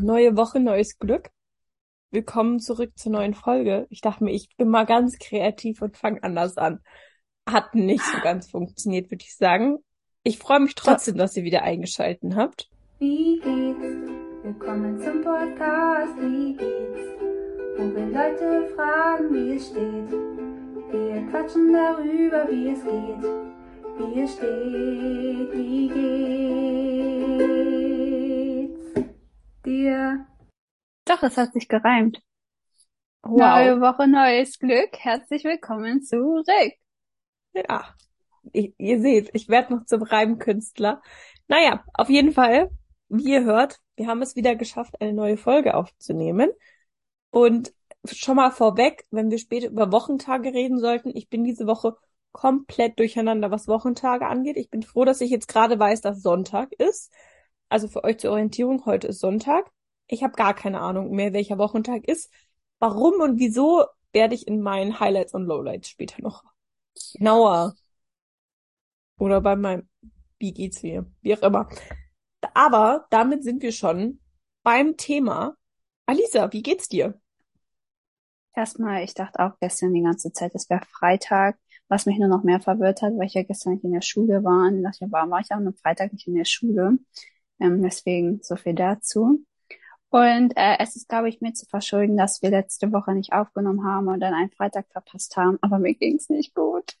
Neue Woche, neues Glück. Willkommen zurück zur neuen Folge. Ich dachte mir, ich bin mal ganz kreativ und fange anders an. Hat nicht so ganz funktioniert, würde ich sagen. Ich freue mich trotzdem, dass ihr wieder eingeschalten habt. Wie geht's? Willkommen zum Podcast. Wie geht's? Wo wir Leute fragen, wie es steht. Wir quatschen darüber, wie es geht. Wie es steht, wie geht's dir? Doch, es hat sich gereimt. Wow. Neue Woche, neues Glück. Herzlich willkommen zurück. Ja, ich, ihr seht, ich werde noch zum Reimkünstler. Naja, auf jeden Fall, wie ihr hört, wir haben es wieder geschafft, eine neue Folge aufzunehmen. Und schon mal vorweg, wenn wir später über Wochentage reden sollten, ich bin diese Woche komplett durcheinander, was Wochentage angeht. Ich bin froh, dass ich jetzt gerade weiß, dass Sonntag ist. Also für euch zur Orientierung, heute ist Sonntag. Ich habe gar keine Ahnung mehr, welcher Wochentag ist. Warum und wieso werde ich in meinen Highlights und Lowlights später noch genauer oder bei meinem Wie geht's mir, wie auch immer. Aber damit sind wir schon beim Thema. Alisa, wie geht's dir? Erstmal, ich dachte auch gestern die ganze Zeit, es wäre Freitag, was mich nur noch mehr verwirrt hat, weil ich ja gestern nicht in der Schule war. Und dachte ich, warum war ich auch am Freitag nicht in der Schule? Ähm, deswegen so viel dazu. Und äh, es ist, glaube ich, mir zu verschulden, dass wir letzte Woche nicht aufgenommen haben und dann einen Freitag verpasst haben. Aber mir ging's nicht gut.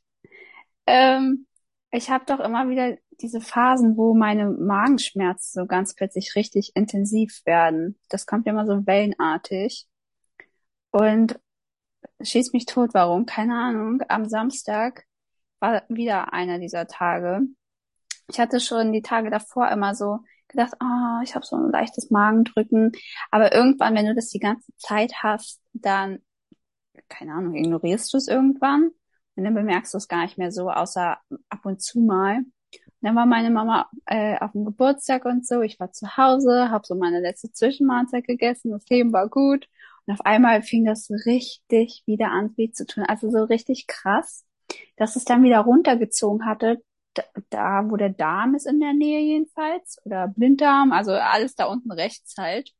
Ähm, ich habe doch immer wieder diese Phasen, wo meine Magenschmerzen so ganz plötzlich richtig intensiv werden. Das kommt immer so wellenartig. Und schießt mich tot. Warum? Keine Ahnung. Am Samstag war wieder einer dieser Tage. Ich hatte schon die Tage davor immer so gedacht, ah, ich habe so ein leichtes Magendrücken. Aber irgendwann, wenn du das die ganze Zeit hast, dann, keine Ahnung, ignorierst du es irgendwann. Und dann bemerkst du es gar nicht mehr so, außer ab und zu mal. Und dann war meine Mama äh, auf dem Geburtstag und so. Ich war zu Hause, habe so meine letzte Zwischenmahlzeit gegessen. Das Leben war gut. Und auf einmal fing das richtig wieder an, weh zu tun. Also so richtig krass, dass es dann wieder runtergezogen hatte, da, wo der Darm ist in der Nähe jedenfalls. Oder Blinddarm, also alles da unten rechts halt.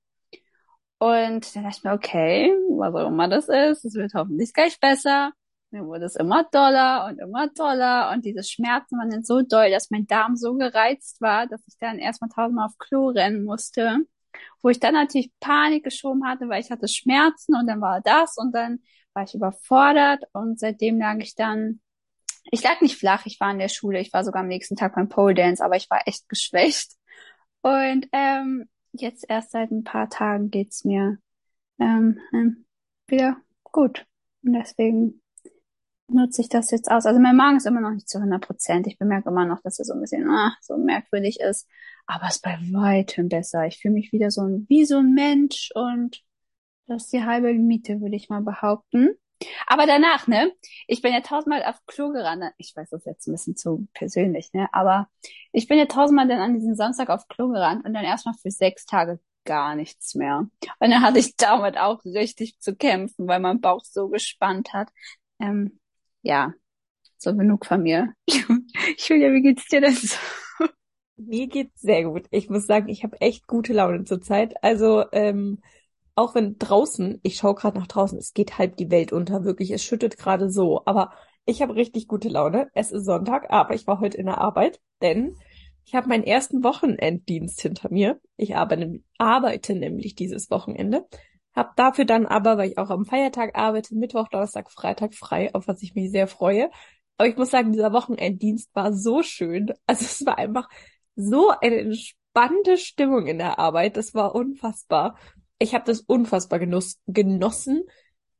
Und dann dachte ich mir, okay, was auch immer das ist, es wird hoffentlich gleich besser. Mir wurde es immer doller und immer doller und diese Schmerzen waren dann so doll, dass mein Darm so gereizt war, dass ich dann erstmal tausendmal auf Klo rennen musste wo ich dann natürlich Panik geschoben hatte, weil ich hatte Schmerzen und dann war das und dann war ich überfordert und seitdem lag ich dann, ich lag nicht flach, ich war in der Schule, ich war sogar am nächsten Tag beim Pole Dance, aber ich war echt geschwächt und ähm, jetzt erst seit ein paar Tagen geht's mir ähm, ähm, wieder gut und deswegen nutze ich das jetzt aus. Also mein Magen ist immer noch nicht zu 100 Prozent. Ich bemerke immer noch, dass er so ein bisschen ah, so merkwürdig ist. Aber es ist bei weitem besser. Ich fühle mich wieder so ein, wie so ein Mensch und das ist die halbe Miete, würde ich mal behaupten. Aber danach, ne? Ich bin ja tausendmal auf Klo gerannt. Ich weiß, das ist jetzt ein bisschen zu persönlich, ne? Aber ich bin ja tausendmal dann an diesem Samstag auf Klo gerannt und dann erstmal für sechs Tage gar nichts mehr. Und dann hatte ich damit auch richtig zu kämpfen, weil mein Bauch so gespannt hat. Ähm, ja, so genug von mir. Julia, wie geht's dir denn so? Mir geht's sehr gut. Ich muss sagen, ich habe echt gute Laune zurzeit. Also ähm, auch wenn draußen, ich schaue gerade nach draußen, es geht halb die Welt unter, wirklich, es schüttet gerade so. Aber ich habe richtig gute Laune. Es ist Sonntag, aber ich war heute in der Arbeit, denn ich habe meinen ersten Wochenenddienst hinter mir. Ich arbeite, arbeite nämlich dieses Wochenende. Hab dafür dann aber, weil ich auch am Feiertag arbeite, Mittwoch, Donnerstag, Freitag frei, auf was ich mich sehr freue. Aber ich muss sagen, dieser Wochenenddienst war so schön. Also es war einfach so eine entspannte Stimmung in der Arbeit. Das war unfassbar. Ich habe das unfassbar genuss genossen.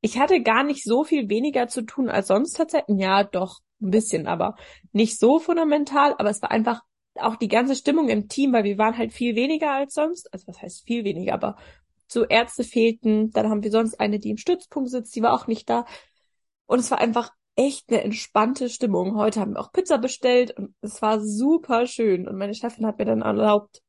Ich hatte gar nicht so viel weniger zu tun als sonst tatsächlich. Ja, doch, ein bisschen, aber nicht so fundamental. Aber es war einfach auch die ganze Stimmung im Team, weil wir waren halt viel weniger als sonst. Also was heißt viel weniger, aber so Ärzte fehlten. Dann haben wir sonst eine, die im Stützpunkt sitzt, die war auch nicht da. Und es war einfach echt eine entspannte Stimmung. Heute haben wir auch Pizza bestellt und es war super schön. Und meine Chefin hat mir dann erlaubt,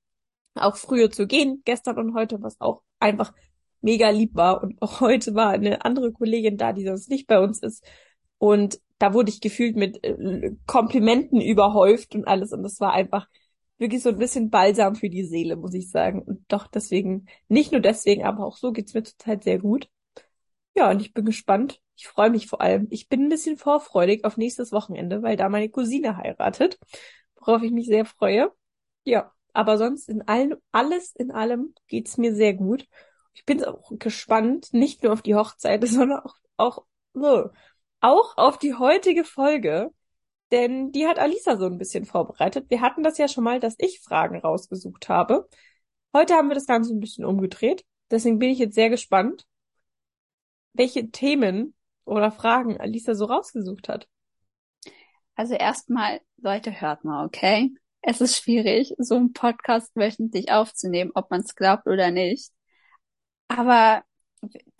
auch früher zu gehen, gestern und heute, was auch einfach mega lieb war. Und auch heute war eine andere Kollegin da, die sonst nicht bei uns ist. Und da wurde ich gefühlt mit äh, Komplimenten überhäuft und alles. Und das war einfach wirklich so ein bisschen Balsam für die Seele, muss ich sagen. Und doch deswegen, nicht nur deswegen, aber auch so geht's mir zurzeit sehr gut. Ja, und ich bin gespannt. Ich freue mich vor allem. Ich bin ein bisschen vorfreudig auf nächstes Wochenende, weil da meine Cousine heiratet, worauf ich mich sehr freue. Ja, aber sonst in allem, alles in allem geht's mir sehr gut. Ich bin auch gespannt, nicht nur auf die Hochzeit, sondern auch, auch, so, auch auf die heutige Folge. Denn die hat Alisa so ein bisschen vorbereitet. Wir hatten das ja schon mal, dass ich Fragen rausgesucht habe. Heute haben wir das Ganze ein bisschen umgedreht. Deswegen bin ich jetzt sehr gespannt, welche Themen oder Fragen Alisa so rausgesucht hat. Also erstmal, Leute, hört mal, okay? Es ist schwierig, so einen Podcast wöchentlich aufzunehmen, ob man es glaubt oder nicht. Aber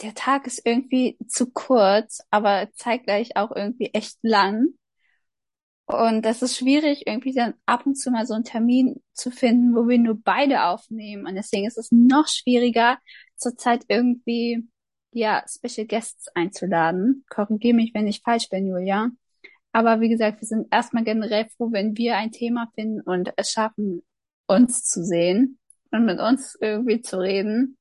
der Tag ist irgendwie zu kurz, aber zeitgleich auch irgendwie echt lang. Und das ist schwierig, irgendwie dann ab und zu mal so einen Termin zu finden, wo wir nur beide aufnehmen. Und deswegen ist es noch schwieriger, zurzeit irgendwie, ja, Special Guests einzuladen. Korrigiere mich, wenn ich falsch bin, Julia. Aber wie gesagt, wir sind erstmal generell froh, wenn wir ein Thema finden und es schaffen, uns zu sehen und mit uns irgendwie zu reden.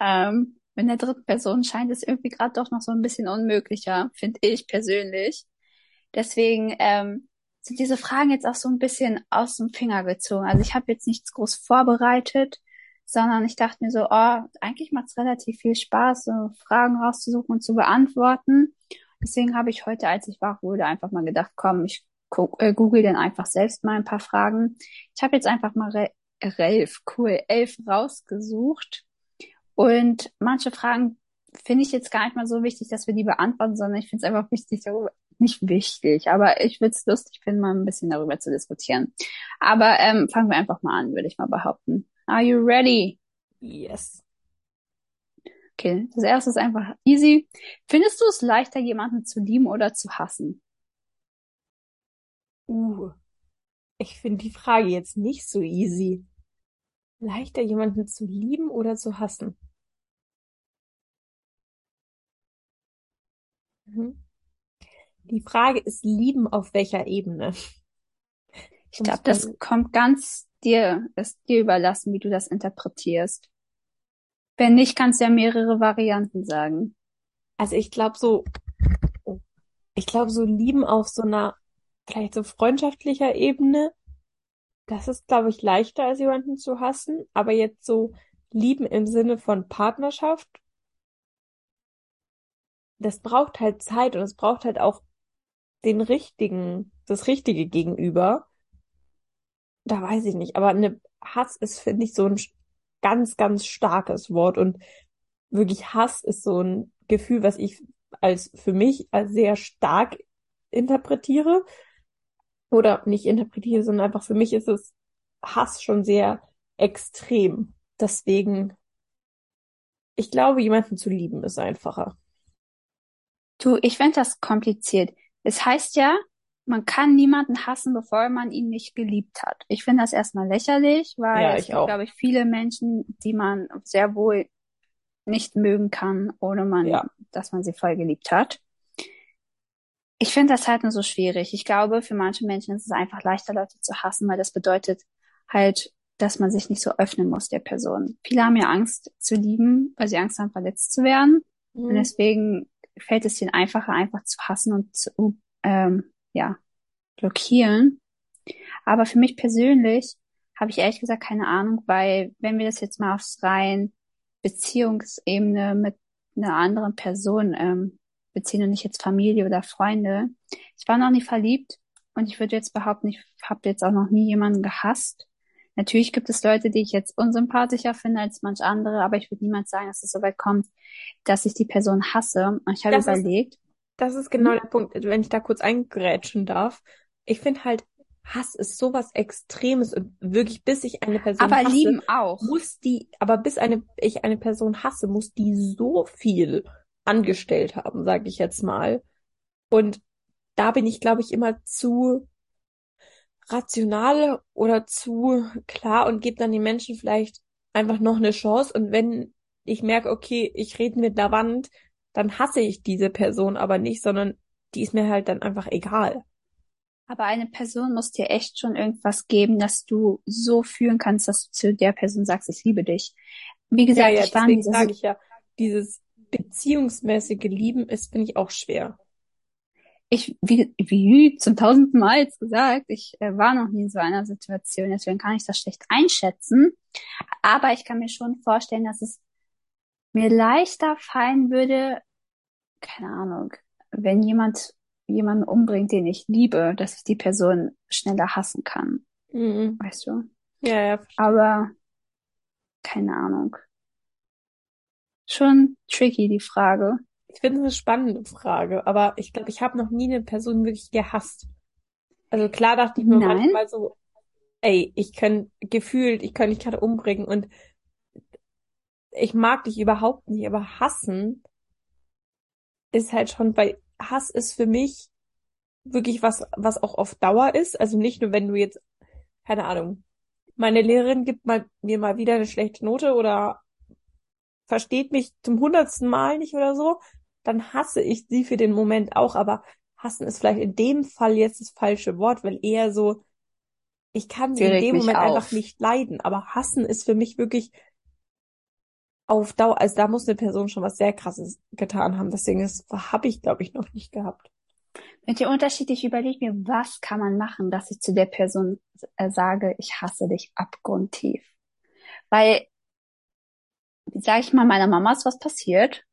Ähm, mit der dritten Person scheint es irgendwie gerade doch noch so ein bisschen unmöglicher, finde ich persönlich. Deswegen ähm, sind diese Fragen jetzt auch so ein bisschen aus dem Finger gezogen. Also ich habe jetzt nichts groß vorbereitet, sondern ich dachte mir so, oh, eigentlich macht es relativ viel Spaß, so Fragen rauszusuchen und zu beantworten. Deswegen habe ich heute, als ich wach wurde, einfach mal gedacht, komm, ich äh, google dann einfach selbst mal ein paar Fragen. Ich habe jetzt einfach mal Re elf, cool, elf rausgesucht. Und manche Fragen finde ich jetzt gar nicht mal so wichtig, dass wir die beantworten, sondern ich finde es einfach wichtig, darüber, nicht wichtig, aber ich würde es lustig finden, mal ein bisschen darüber zu diskutieren. Aber ähm, fangen wir einfach mal an, würde ich mal behaupten. Are you ready? Yes. Okay, das erste ist einfach easy. Findest du es leichter, jemanden zu lieben oder zu hassen? Uh, ich finde die Frage jetzt nicht so easy. Leichter, jemanden zu lieben oder zu hassen? Mhm. Die Frage ist lieben auf welcher Ebene? Ich glaube, das kommt ganz dir, ist dir überlassen, wie du das interpretierst. Wenn nicht, kannst du ja mehrere Varianten sagen. Also ich glaube so, ich glaube so lieben auf so einer vielleicht so freundschaftlicher Ebene, das ist, glaube ich, leichter als jemanden zu hassen. Aber jetzt so lieben im Sinne von Partnerschaft, das braucht halt Zeit und es braucht halt auch den richtigen, das richtige Gegenüber. Da weiß ich nicht. Aber eine Hass ist, finde ich, so ein ganz, ganz starkes Wort. Und wirklich Hass ist so ein Gefühl, was ich als für mich als sehr stark interpretiere. Oder nicht interpretiere, sondern einfach für mich ist es Hass schon sehr extrem. Deswegen, ich glaube, jemanden zu lieben ist einfacher. Du, ich finde das kompliziert. Es heißt ja, man kann niemanden hassen, bevor man ihn nicht geliebt hat. Ich finde das erstmal lächerlich, weil Ja, es ich gibt, glaube ich, viele Menschen, die man sehr wohl nicht mögen kann, ohne man, Ja. dass man sie voll geliebt hat. Ich finde das halt nur so schwierig. Ich glaube, für manche Menschen ist es einfach leichter, Leute zu hassen, weil das bedeutet halt, dass man sich nicht so öffnen muss der Person. Viele haben ja Angst zu lieben, weil sie Angst haben, verletzt zu werden. Und Mhm. deswegen fällt es ihnen einfacher, einfach zu hassen und zu, ähm, ja, blockieren. Aber für mich persönlich habe ich ehrlich gesagt keine Ahnung, weil wenn wir das jetzt mal aufs rein Beziehungsebene mit einer anderen Person ähm, beziehen und nicht jetzt Familie oder Freunde. Ich war noch nie verliebt und ich würde jetzt behaupten, ich habe jetzt auch noch nie jemanden gehasst. Natürlich gibt es Leute, die ich jetzt unsympathischer finde als manch andere, aber ich würde niemals sagen, dass es so weit kommt, dass ich die Person hasse. Und ich habe Das ist- überlegt, Das ist genau der Punkt, wenn ich da kurz eingrätschen darf. Ich finde halt, Hass ist sowas Extremes und wirklich, bis ich eine Person aber hasse, lieben auch. muss die, aber bis eine, ich eine Person hasse, muss die so viel angestellt haben, sage ich jetzt mal. Und da bin ich, glaube ich, immer zu rational oder zu klar und gebe dann den Menschen vielleicht einfach noch eine Chance. Und wenn ich merke, okay, ich rede mit der Wand, dann hasse ich diese Person aber nicht, sondern die ist mir halt dann einfach egal. Aber eine Person muss dir echt schon irgendwas geben, dass du so fühlen kannst, dass du zu der Person sagst, ich liebe dich. Wie Ja, gesagt, ja, ich war deswegen sage ich ja, dieses beziehungsmäßige Lieben ist, finde ich, auch schwer. ich, wie, wie zum tausendsten Mal jetzt gesagt, ich äh, war noch nie in so einer Situation, deswegen kann ich das schlecht einschätzen. Aber ich kann mir schon vorstellen, dass es mir leichter fallen würde, keine Ahnung, wenn jemand jemanden umbringt, den ich liebe, dass ich die Person schneller hassen kann, Mhm. weißt du? Ja, ja. Aber keine Ahnung. Schon tricky, die Frage. Ich finde es eine spannende Frage, aber ich glaube, ich habe noch nie eine Person wirklich gehasst. Also klar dachte ich mir Nein, manchmal so, ey, ich kann gefühlt, ich kann dich gerade umbringen und ich mag dich überhaupt nicht, aber hassen ist halt schon, weil Hass ist für mich wirklich was, was auch auf Dauer ist. Also nicht nur, wenn du jetzt, keine Ahnung, meine Lehrerin gibt mal, mir mal wieder eine schlechte Note oder versteht mich zum hundertsten Mal nicht oder so, dann hasse ich sie für den Moment auch, aber hassen ist vielleicht in dem Fall jetzt das falsche Wort, weil eher so, ich kann sie sie in dem Moment einfach auf. nicht leiden, aber hassen ist für mich wirklich auf Dauer, also da muss eine Person schon was sehr Krasses getan haben, deswegen das habe ich, glaube ich, noch nicht gehabt. Mit der Unterschied, ich überlege mir, was kann man machen, dass ich zu der Person äh, sage, ich hasse dich abgrundtief. Weil, sage ich mal, meiner Mama ist was passiert,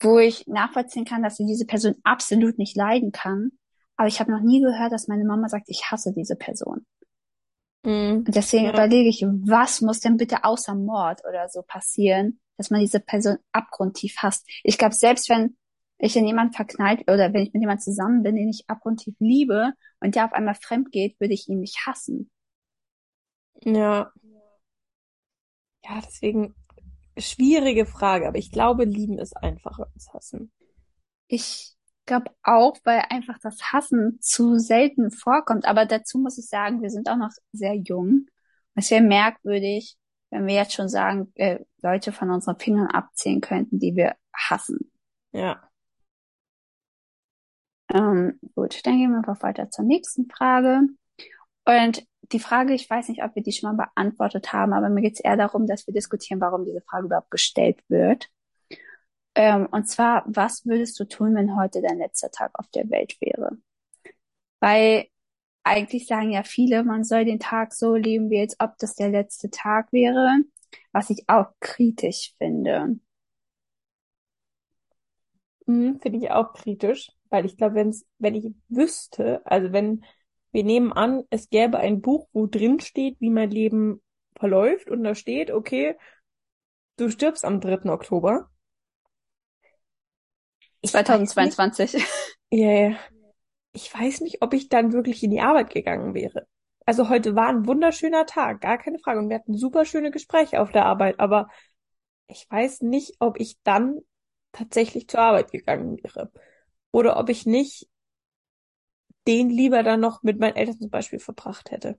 wo ich nachvollziehen kann, dass sie diese Person absolut nicht leiden kann. Aber ich habe noch nie gehört, dass meine Mama sagt, ich hasse diese Person. Mhm. Und deswegen Ja. überlege ich, was muss denn bitte außer Mord oder so passieren, dass man diese Person abgrundtief hasst. Ich glaube, selbst wenn ich in jemanden verknallt oder wenn ich mit jemandem zusammen bin, den ich abgrundtief liebe und der auf einmal fremd geht, würde ich ihn nicht hassen. Ja, ja, deswegen schwierige Frage, aber ich glaube, lieben ist einfacher als hassen. Ich glaube auch, weil einfach das Hassen zu selten vorkommt. Aber dazu muss ich sagen, wir sind auch noch sehr jung. Es wäre merkwürdig, wenn wir jetzt schon sagen, äh, Leute von unseren Fingern abzählen könnten, die wir hassen. Ja. Ähm, gut, dann gehen wir einfach weiter zur nächsten Frage. Und die Frage, ich weiß nicht, ob wir die schon mal beantwortet haben, aber mir geht es eher darum, dass wir diskutieren, warum diese Frage überhaupt gestellt wird. Ähm, und zwar, was würdest du tun, wenn heute dein letzter Tag auf der Welt wäre? Weil eigentlich sagen ja viele, man soll den Tag so leben, wie als ob das der letzte Tag wäre, was ich auch kritisch finde. Mhm, finde ich auch kritisch, weil ich glaube, wenn ich wüsste, also wenn wir nehmen an, es gäbe ein Buch, wo drin steht, wie mein Leben verläuft und da steht, okay, du stirbst am 3. Oktober. Ich weiß nicht, 2022. ja, ja. Ich weiß nicht, ob ich dann wirklich in die Arbeit gegangen wäre. Also heute war ein wunderschöner Tag, gar keine Frage. Und wir hatten super schöne Gespräche auf der Arbeit, aber ich weiß nicht, ob ich dann tatsächlich zur Arbeit gegangen wäre. Oder ob ich nicht den lieber dann noch mit meinen Eltern zum Beispiel verbracht hätte.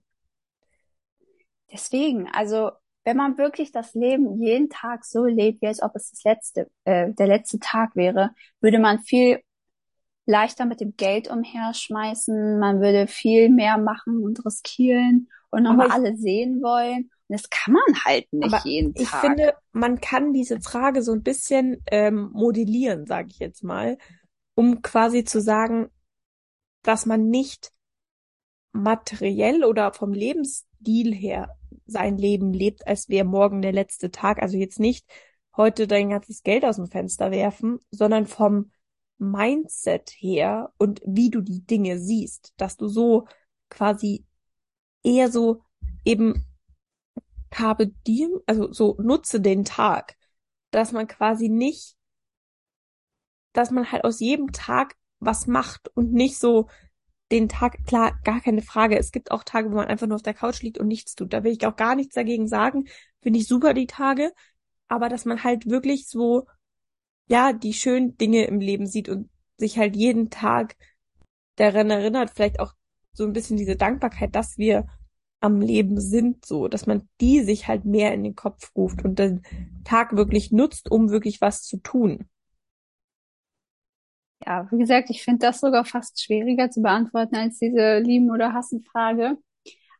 Deswegen, also wenn man wirklich das Leben jeden Tag so lebt, wie als ob es das letzte, äh, der letzte Tag wäre, würde man viel leichter mit dem Geld umherschmeißen, man würde viel mehr machen und riskieren und nochmal ich- alle sehen wollen. Und das kann man halt nicht Aber jeden ich Tag. finde, man kann diese Frage so ein bisschen ähm, modellieren, sage ich jetzt mal, um quasi zu sagen, dass man nicht materiell oder vom Lebensstil her sein Leben lebt, als wäre morgen der letzte Tag. Also jetzt nicht heute dein ganzes Geld aus dem Fenster werfen, sondern vom Mindset her und wie du die Dinge siehst, dass du so quasi eher so eben Carpe diem, also so nutze den Tag, dass man quasi nicht, dass man halt aus jedem Tag was macht und nicht so den Tag, klar, gar keine Frage. Es gibt auch Tage, wo man einfach nur auf der Couch liegt und nichts tut. Da will ich auch gar nichts dagegen sagen. Finde ich super, die Tage. Aber dass man halt wirklich so, ja, die schönen Dinge im Leben sieht und sich halt jeden Tag daran erinnert, vielleicht auch so ein bisschen diese Dankbarkeit, dass wir am Leben sind, so, dass man die sich halt mehr in den Kopf ruft und den Tag wirklich nutzt, um wirklich was zu tun. Ja, wie gesagt, ich finde das sogar fast schwieriger zu beantworten als diese Lieben- oder Hassen-Frage.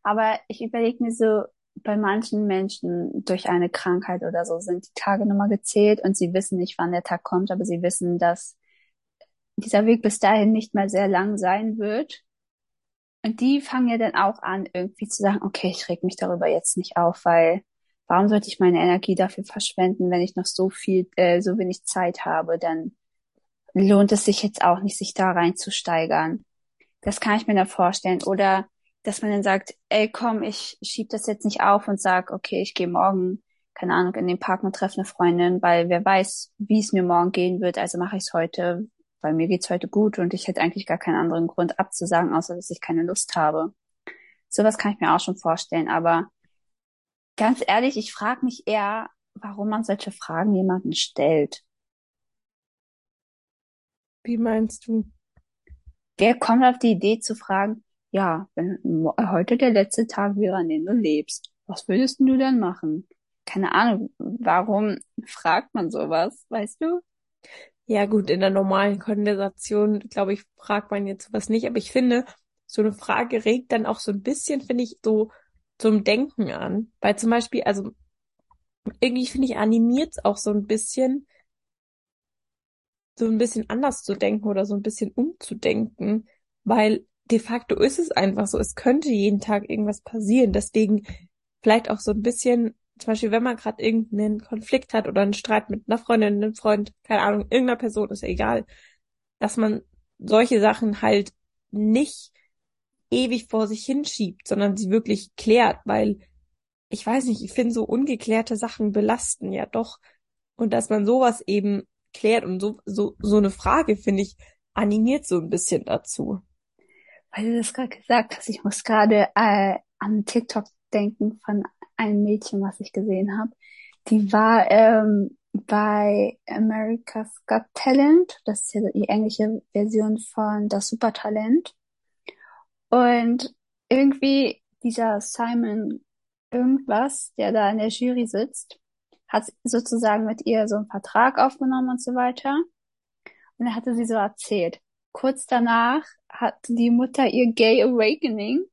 Aber ich überlege mir so, bei manchen Menschen durch eine Krankheit oder so sind die Tage nochmal gezählt und sie wissen nicht, wann der Tag kommt, aber sie wissen, dass dieser Weg bis dahin nicht mehr sehr lang sein wird. Und die fangen ja dann auch an, irgendwie zu sagen, okay, ich reg mich darüber jetzt nicht auf, weil warum sollte ich meine Energie dafür verschwenden, wenn ich noch so viel, äh, so wenig Zeit habe, dann lohnt es sich jetzt auch nicht, sich da reinzusteigern. Das kann ich mir da vorstellen. Oder dass man dann sagt, ey, komm, ich schieb das jetzt nicht auf und sag, okay, ich gehe morgen, keine Ahnung, in den Park und treffe eine Freundin, weil wer weiß, wie es mir morgen gehen wird, also mache ich es heute, weil mir geht's heute gut und ich hätte eigentlich gar keinen anderen Grund abzusagen, außer dass ich keine Lust habe. Sowas kann ich mir auch schon vorstellen, aber ganz ehrlich, ich frage mich eher, warum man solche Fragen jemanden stellt. Wie meinst du? Wer kommt auf die Idee zu fragen, ja, wenn heute der letzte Tag wäre, an dem du lebst, was würdest du dann machen? Keine Ahnung, warum fragt man sowas, weißt du? Ja, gut, in der normalen Konversation, glaube ich, fragt man jetzt sowas nicht, aber ich finde, so eine Frage regt dann auch so ein bisschen, finde ich, so zum Denken an. Weil zum Beispiel, also irgendwie finde ich, animiert es auch so ein bisschen, so ein bisschen anders zu denken oder so ein bisschen umzudenken, weil de facto ist es einfach so, es könnte jeden Tag irgendwas passieren. Deswegen vielleicht auch so ein bisschen, zum Beispiel, wenn man gerade irgendeinen Konflikt hat oder einen Streit mit einer Freundin, einem Freund, keine Ahnung, irgendeiner Person, ist ja egal, dass man solche Sachen halt nicht ewig vor sich hinschiebt, sondern sie wirklich klärt, weil ich weiß nicht, ich finde so ungeklärte Sachen belasten ja doch. Und dass man sowas eben klärt und so, so, so eine Frage, finde ich, animiert so ein bisschen dazu. Weil du das gerade gesagt hast, ich muss gerade äh, an TikTok denken von einem Mädchen, was ich gesehen habe. Die war ähm, bei America's Got Talent, das ist ja die englische Version von das Supertalent. Und irgendwie dieser Simon irgendwas, der da in der Jury sitzt, hat sozusagen mit ihr so einen Vertrag aufgenommen und so weiter. Und er hatte sie so erzählt. Kurz danach hat die Mutter ihr Gay Awakening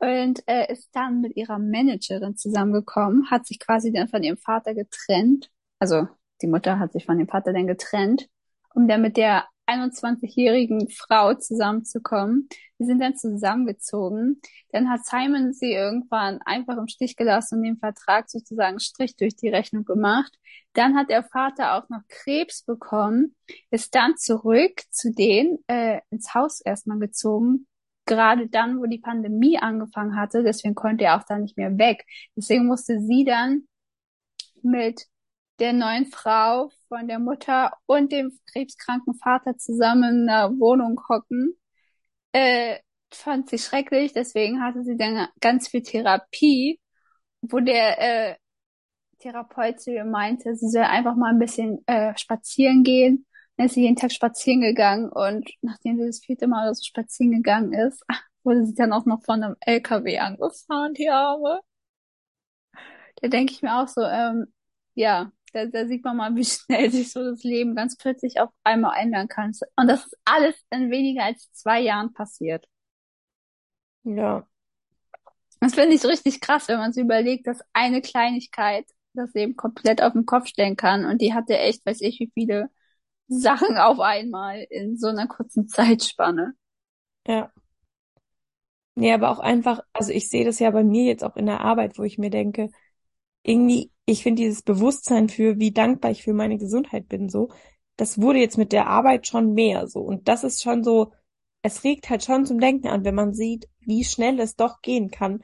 und äh, ist dann mit ihrer Managerin zusammengekommen, hat sich quasi dann von ihrem Vater getrennt. Also die Mutter hat sich von dem Vater dann getrennt, um dann mit der 21-jährigen Frau zusammenzukommen. Die sind dann zusammengezogen. Dann hat Simon sie irgendwann einfach im Stich gelassen und den Vertrag sozusagen Strich durch die Rechnung gemacht. Dann hat der Vater auch noch Krebs bekommen, ist dann zurück zu denen äh, ins Haus erstmal gezogen. Gerade dann, wo die Pandemie angefangen hatte, deswegen konnte er auch da nicht mehr weg. Deswegen musste sie dann mit der neuen Frau von der Mutter und dem krebskranken Vater zusammen in einer Wohnung hocken. Äh, fand sie schrecklich, deswegen hatte sie dann ganz viel Therapie, wo der äh, Therapeut zu ihr meinte, sie soll einfach mal ein bisschen äh, spazieren gehen. Dann ist sie jeden Tag spazieren gegangen und nachdem sie das vierte Mal so spazieren gegangen ist, wurde sie dann auch noch von einem LKW angefahren, die Arme. Da denke ich mir auch so, ähm, ja, da, da sieht man mal, wie schnell sich so das Leben ganz plötzlich auf einmal ändern kann. Und das ist alles in weniger als zwei Jahren passiert. Ja. Das finde ich richtig krass, wenn man sich überlegt, dass eine Kleinigkeit das Leben komplett auf den Kopf stellen kann. Und die hatte echt, weiß ich, wie viele Sachen auf einmal in so einer kurzen Zeitspanne. Ja. Nee, aber auch einfach, also ich sehe das ja bei mir jetzt auch in der Arbeit, wo ich mir denke, irgendwie, ich finde dieses Bewusstsein für, wie dankbar ich für meine Gesundheit bin, so, das wurde jetzt mit der Arbeit schon mehr, so. Und das ist schon so, es regt halt schon zum Denken an, wenn man sieht, wie schnell es doch gehen kann,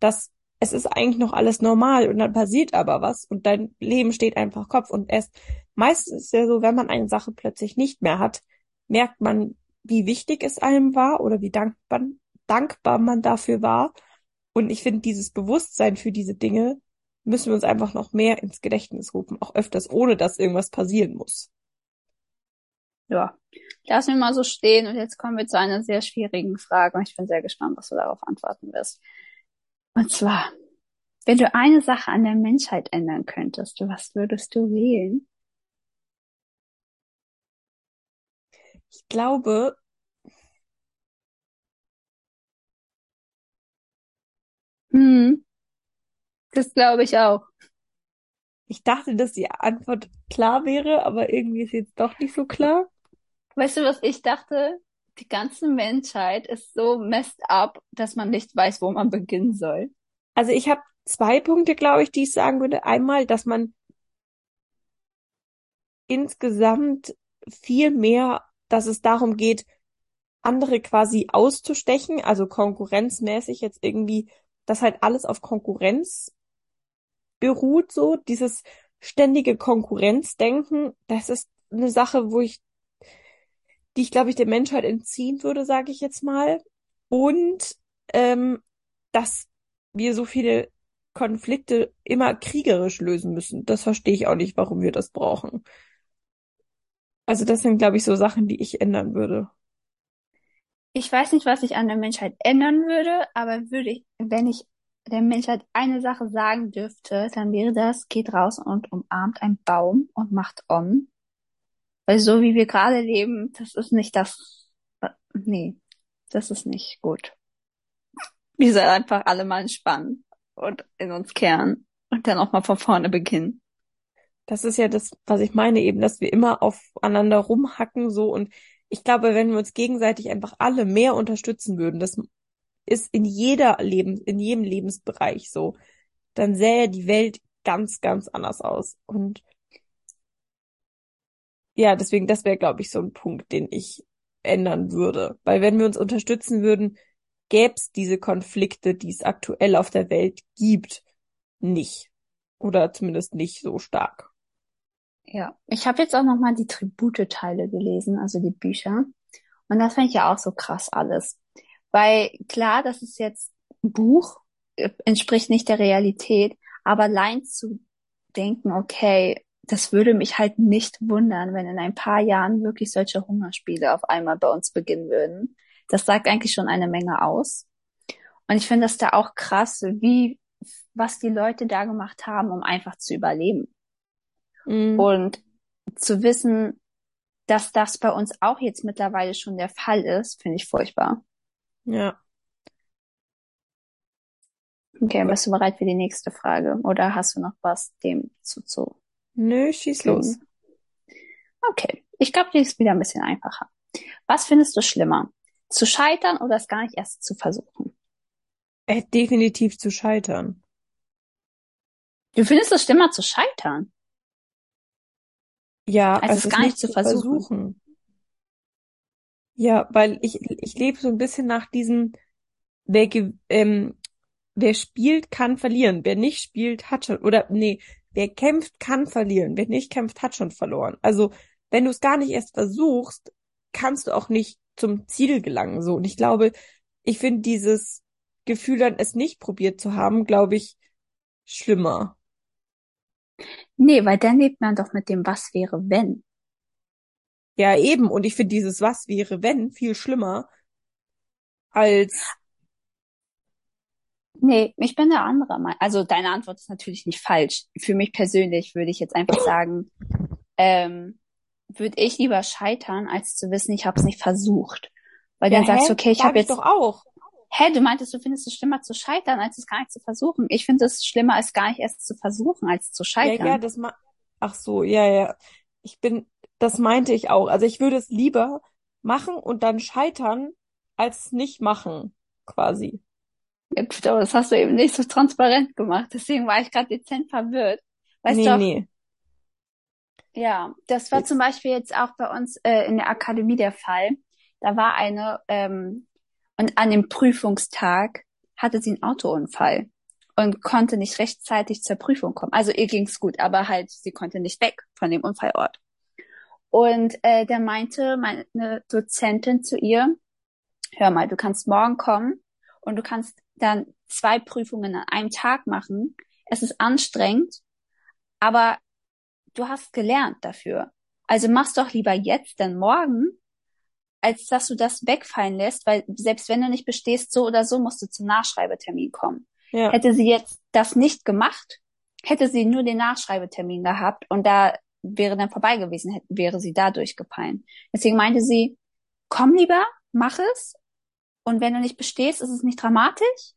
dass es ist eigentlich noch alles normal und dann passiert aber was und dein Leben steht einfach Kopf und erst meistens ist es ja so, wenn man eine Sache plötzlich nicht mehr hat, merkt man, wie wichtig es einem war oder wie dankbar, dankbar man dafür war. Und ich finde, dieses Bewusstsein für diese Dinge müssen wir uns einfach noch mehr ins Gedächtnis rufen, auch öfters, ohne dass irgendwas passieren muss. Ja, lassen wir mal so stehen und jetzt kommen wir zu einer sehr schwierigen Frage und ich bin sehr gespannt, was du darauf antworten wirst. Und zwar, wenn du eine Sache an der Menschheit ändern könntest, was würdest du wählen? Ich glaube, Hm, das glaube ich auch. ich dachte, dass die Antwort klar wäre, aber irgendwie ist jetzt doch nicht so klar. Weißt du, was ich dachte? Die ganze Menschheit ist so messed up, dass man nicht weiß, wo man beginnen soll. Also ich habe zwei Punkte, glaube ich, die ich sagen würde. Einmal, dass man insgesamt viel mehr, dass es darum geht, andere quasi auszustechen, also konkurrenzmäßig jetzt irgendwie, dass halt alles auf Konkurrenz beruht, so dieses ständige Konkurrenzdenken, das ist eine Sache, wo ich, die ich, glaube ich, der Menschheit entziehen würde, sage ich jetzt mal. Und ähm, dass wir so viele Konflikte immer kriegerisch lösen müssen. Das verstehe ich auch nicht, warum wir das brauchen. Also das sind, glaube ich, so Sachen, die ich ändern würde. Ich weiß nicht, was ich an der Menschheit ändern würde, aber würde ich, wenn ich der Menschheit eine Sache sagen dürfte, dann wäre das, geht raus und umarmt einen Baum und macht Om. Weil so wie wir gerade leben, das ist nicht das, nee, das ist nicht gut. Wir sollen einfach alle mal entspannen und in uns kehren und dann auch mal von vorne beginnen. Das ist ja das, was ich meine eben, dass wir immer aufeinander rumhacken so und ich glaube, wenn wir uns gegenseitig einfach alle mehr unterstützen würden, das ist in jeder Leben, in jedem Lebensbereich so, dann sähe die Welt ganz, ganz anders aus. Und ja, deswegen, das wäre, glaube ich, so ein Punkt, den ich ändern würde. Weil wenn wir uns unterstützen würden, gäbe es diese Konflikte, die es aktuell auf der Welt gibt, nicht. Oder zumindest nicht so stark. Ja, ich habe jetzt auch noch mal die Tribute-Teile gelesen, also die Bücher. Und das fand ich ja auch so krass alles. Weil klar, das ist jetzt ein Buch, äh, entspricht nicht der Realität, aber allein zu denken, okay, das würde mich halt nicht wundern, wenn in ein paar Jahren wirklich solche Hungerspiele auf einmal bei uns beginnen würden. Das sagt eigentlich schon eine Menge aus. Und ich finde das da auch krass, wie, was die Leute da gemacht haben, um einfach zu überleben. Mhm. Und zu wissen, dass das bei uns auch jetzt mittlerweile schon der Fall ist, finde ich furchtbar. Ja. Okay, bist du bereit für die nächste Frage? Oder hast du noch was dem zu, zu Nö, schieß los. Okay, ich glaube, die ist wieder ein bisschen einfacher. Was findest du schlimmer? Zu scheitern oder es gar nicht erst zu versuchen? Äh, definitiv zu scheitern. Du findest es schlimmer zu scheitern? Ja, Als als es gar nicht zu versuchen. versuchen. Ja, weil ich, ich lebe so ein bisschen nach diesem, wer, ähm, wer spielt, kann verlieren. Wer nicht spielt, hat schon, oder nee, wer kämpft, kann verlieren. Wer nicht kämpft, hat schon verloren. Also, wenn du es gar nicht erst versuchst, kannst du auch nicht zum Ziel gelangen, so. Und ich glaube, ich finde dieses Gefühl dann, es nicht probiert zu haben, glaube ich, schlimmer. Nee, weil dann lebt man doch mit dem Was wäre, wenn. Ja, eben. Und ich finde dieses Was wäre, wenn viel schlimmer als, Nee, ich bin der andere Meinung. Also deine Antwort ist natürlich nicht falsch. Für mich persönlich würde ich jetzt einfach sagen, ähm, würde ich lieber scheitern, als zu wissen, ich habe es nicht versucht. Weil ja, dann sagst hä? du, okay, ich habe jetzt, doch auch. hä, du meintest, du findest es schlimmer zu scheitern, als es gar nicht zu versuchen. Ich finde es schlimmer, es gar nicht erst zu versuchen, als zu Ja, ja, scheitern. das ma, ach so, ja, ja. Ich bin, das meinte ich auch. Also ich würde es lieber machen und dann scheitern, als nicht machen, quasi. Ja, gut, aber das hast du eben nicht so transparent gemacht. Deswegen war ich gerade dezent verwirrt. Weißt Nee, du, auf nee. Ja, das war zum Beispiel jetzt auch bei uns äh, in der Akademie der Fall. Da war eine, ähm, und an dem Prüfungstag hatte sie einen Autounfall und konnte nicht rechtzeitig zur Prüfung kommen. Also ihr ging's gut, aber halt, sie konnte nicht weg von dem Unfallort. Und äh, der meinte meine Dozentin zu ihr, hör mal, du kannst morgen kommen und du kannst dann zwei Prüfungen an einem Tag machen. Es ist anstrengend, aber du hast gelernt dafür. Also mach's doch lieber jetzt denn morgen, als dass du das wegfallen lässt, weil selbst wenn du nicht bestehst, so oder so musst du zum Nachschreibetermin kommen. Ja, Hätte sie jetzt das nicht gemacht, hätte sie nur den Nachschreibetermin gehabt und da wäre dann vorbei gewesen, hätte, wäre sie dadurch gepeilt. Deswegen meinte sie, komm lieber, mach es. Und wenn du nicht bestehst, ist es nicht dramatisch.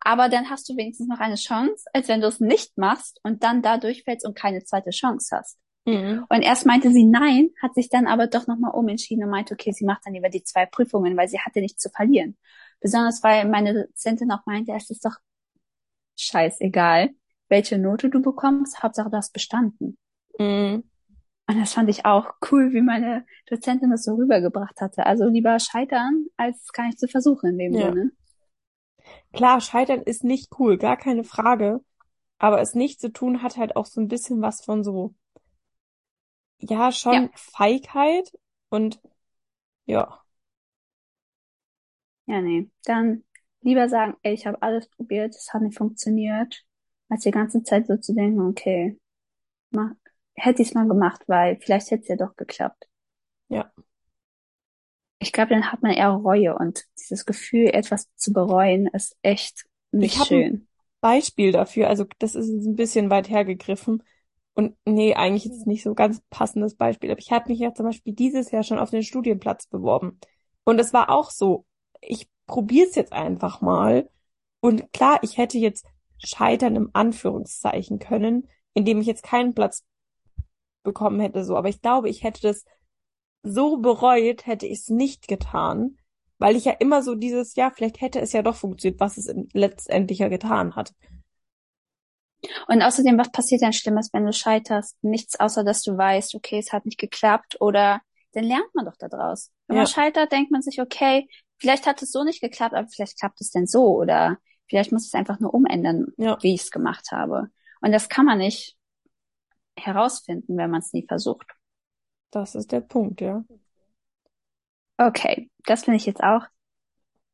Aber dann hast du wenigstens noch eine Chance, als wenn du es nicht machst und dann da durchfällst und keine zweite Chance hast. Mhm. Und erst meinte sie nein, hat sich dann aber doch nochmal umentschieden und meinte, okay, sie macht dann lieber die zwei Prüfungen, weil sie hatte nichts zu verlieren. Besonders weil meine Dozentin auch meinte, es ist doch scheißegal, welche Note du bekommst, Hauptsache du hast bestanden. Mhm. Und das fand ich auch cool, wie meine Dozentin das so rübergebracht hatte. Also lieber scheitern, als gar nicht zu versuchen in dem Ja. Sinne. Klar, Scheitern ist nicht cool, gar keine Frage. Aber es nicht zu tun hat halt auch so ein bisschen was von so, ja, schon Ja. Feigheit und ja, Ja, nee. Dann lieber sagen, ey, ich habe alles probiert, es hat nicht funktioniert, als die ganze Zeit so zu denken, okay, mach, hätte ich es mal gemacht, weil vielleicht hätte es ja doch geklappt. ja, Ich glaube, dann hat man eher Reue und dieses Gefühl, etwas zu bereuen, ist echt nicht Ich hab ein- schön. Beispiel dafür, also das ist ein bisschen weit hergegriffen und nee, eigentlich ist es nicht so ganz passendes Beispiel, aber ich habe mich ja zum Beispiel dieses Jahr schon auf den Studienplatz beworben und es war auch so, ich probiere es jetzt einfach mal und klar, ich hätte jetzt scheitern im Anführungszeichen können, indem ich jetzt keinen Platz bekommen hätte, so, aber ich glaube, ich hätte das so bereut, hätte ich es nicht getan, weil ich ja immer so dieses, ja, vielleicht hätte es ja doch funktioniert, was es letztendlich ja getan hat. Und außerdem, was passiert denn Schlimmes, wenn du scheiterst? Nichts, außer dass du weißt, okay, es hat nicht geklappt oder dann lernt man doch daraus. Wenn man Ja. scheitert, denkt man sich, okay, vielleicht hat es so nicht geklappt, aber vielleicht klappt es denn so oder vielleicht muss ich es einfach nur umändern, Ja. wie ich es gemacht habe. Und das kann man nicht herausfinden, wenn man es nie versucht. Das ist der Punkt, ja. Okay, das finde ich jetzt auch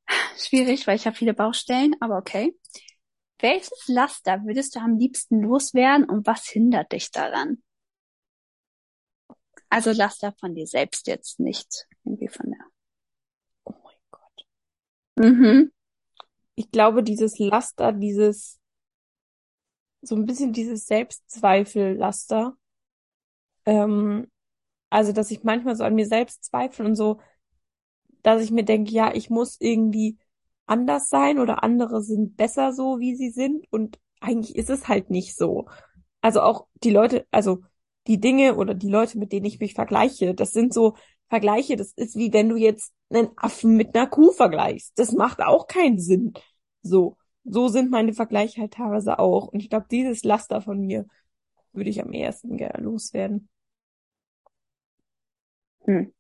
schwierig, weil ich habe viele Baustellen, aber okay. Welches Laster würdest du am liebsten loswerden und was hindert dich daran? Also Laster von dir selbst jetzt nicht irgendwie von der. Oh mein Gott. Mhm. Ich glaube, dieses Laster, dieses, so ein bisschen dieses Selbstzweifel-Laster, ähm, also, dass ich manchmal so an mir selbst zweifle und so, dass ich mir denke, ja, ich muss irgendwie anders sein oder andere sind besser so, wie sie sind und eigentlich ist es halt nicht so. Also auch die Leute, also die Dinge oder die Leute, mit denen ich mich vergleiche, das sind so Vergleiche, das ist wie wenn du jetzt einen Affen mit einer Kuh vergleichst. Das macht auch keinen Sinn. So, so sind meine Vergleiche halt teilweise auch. Und ich glaube, dieses Laster von mir würde ich am ehesten gerne loswerden. Hm.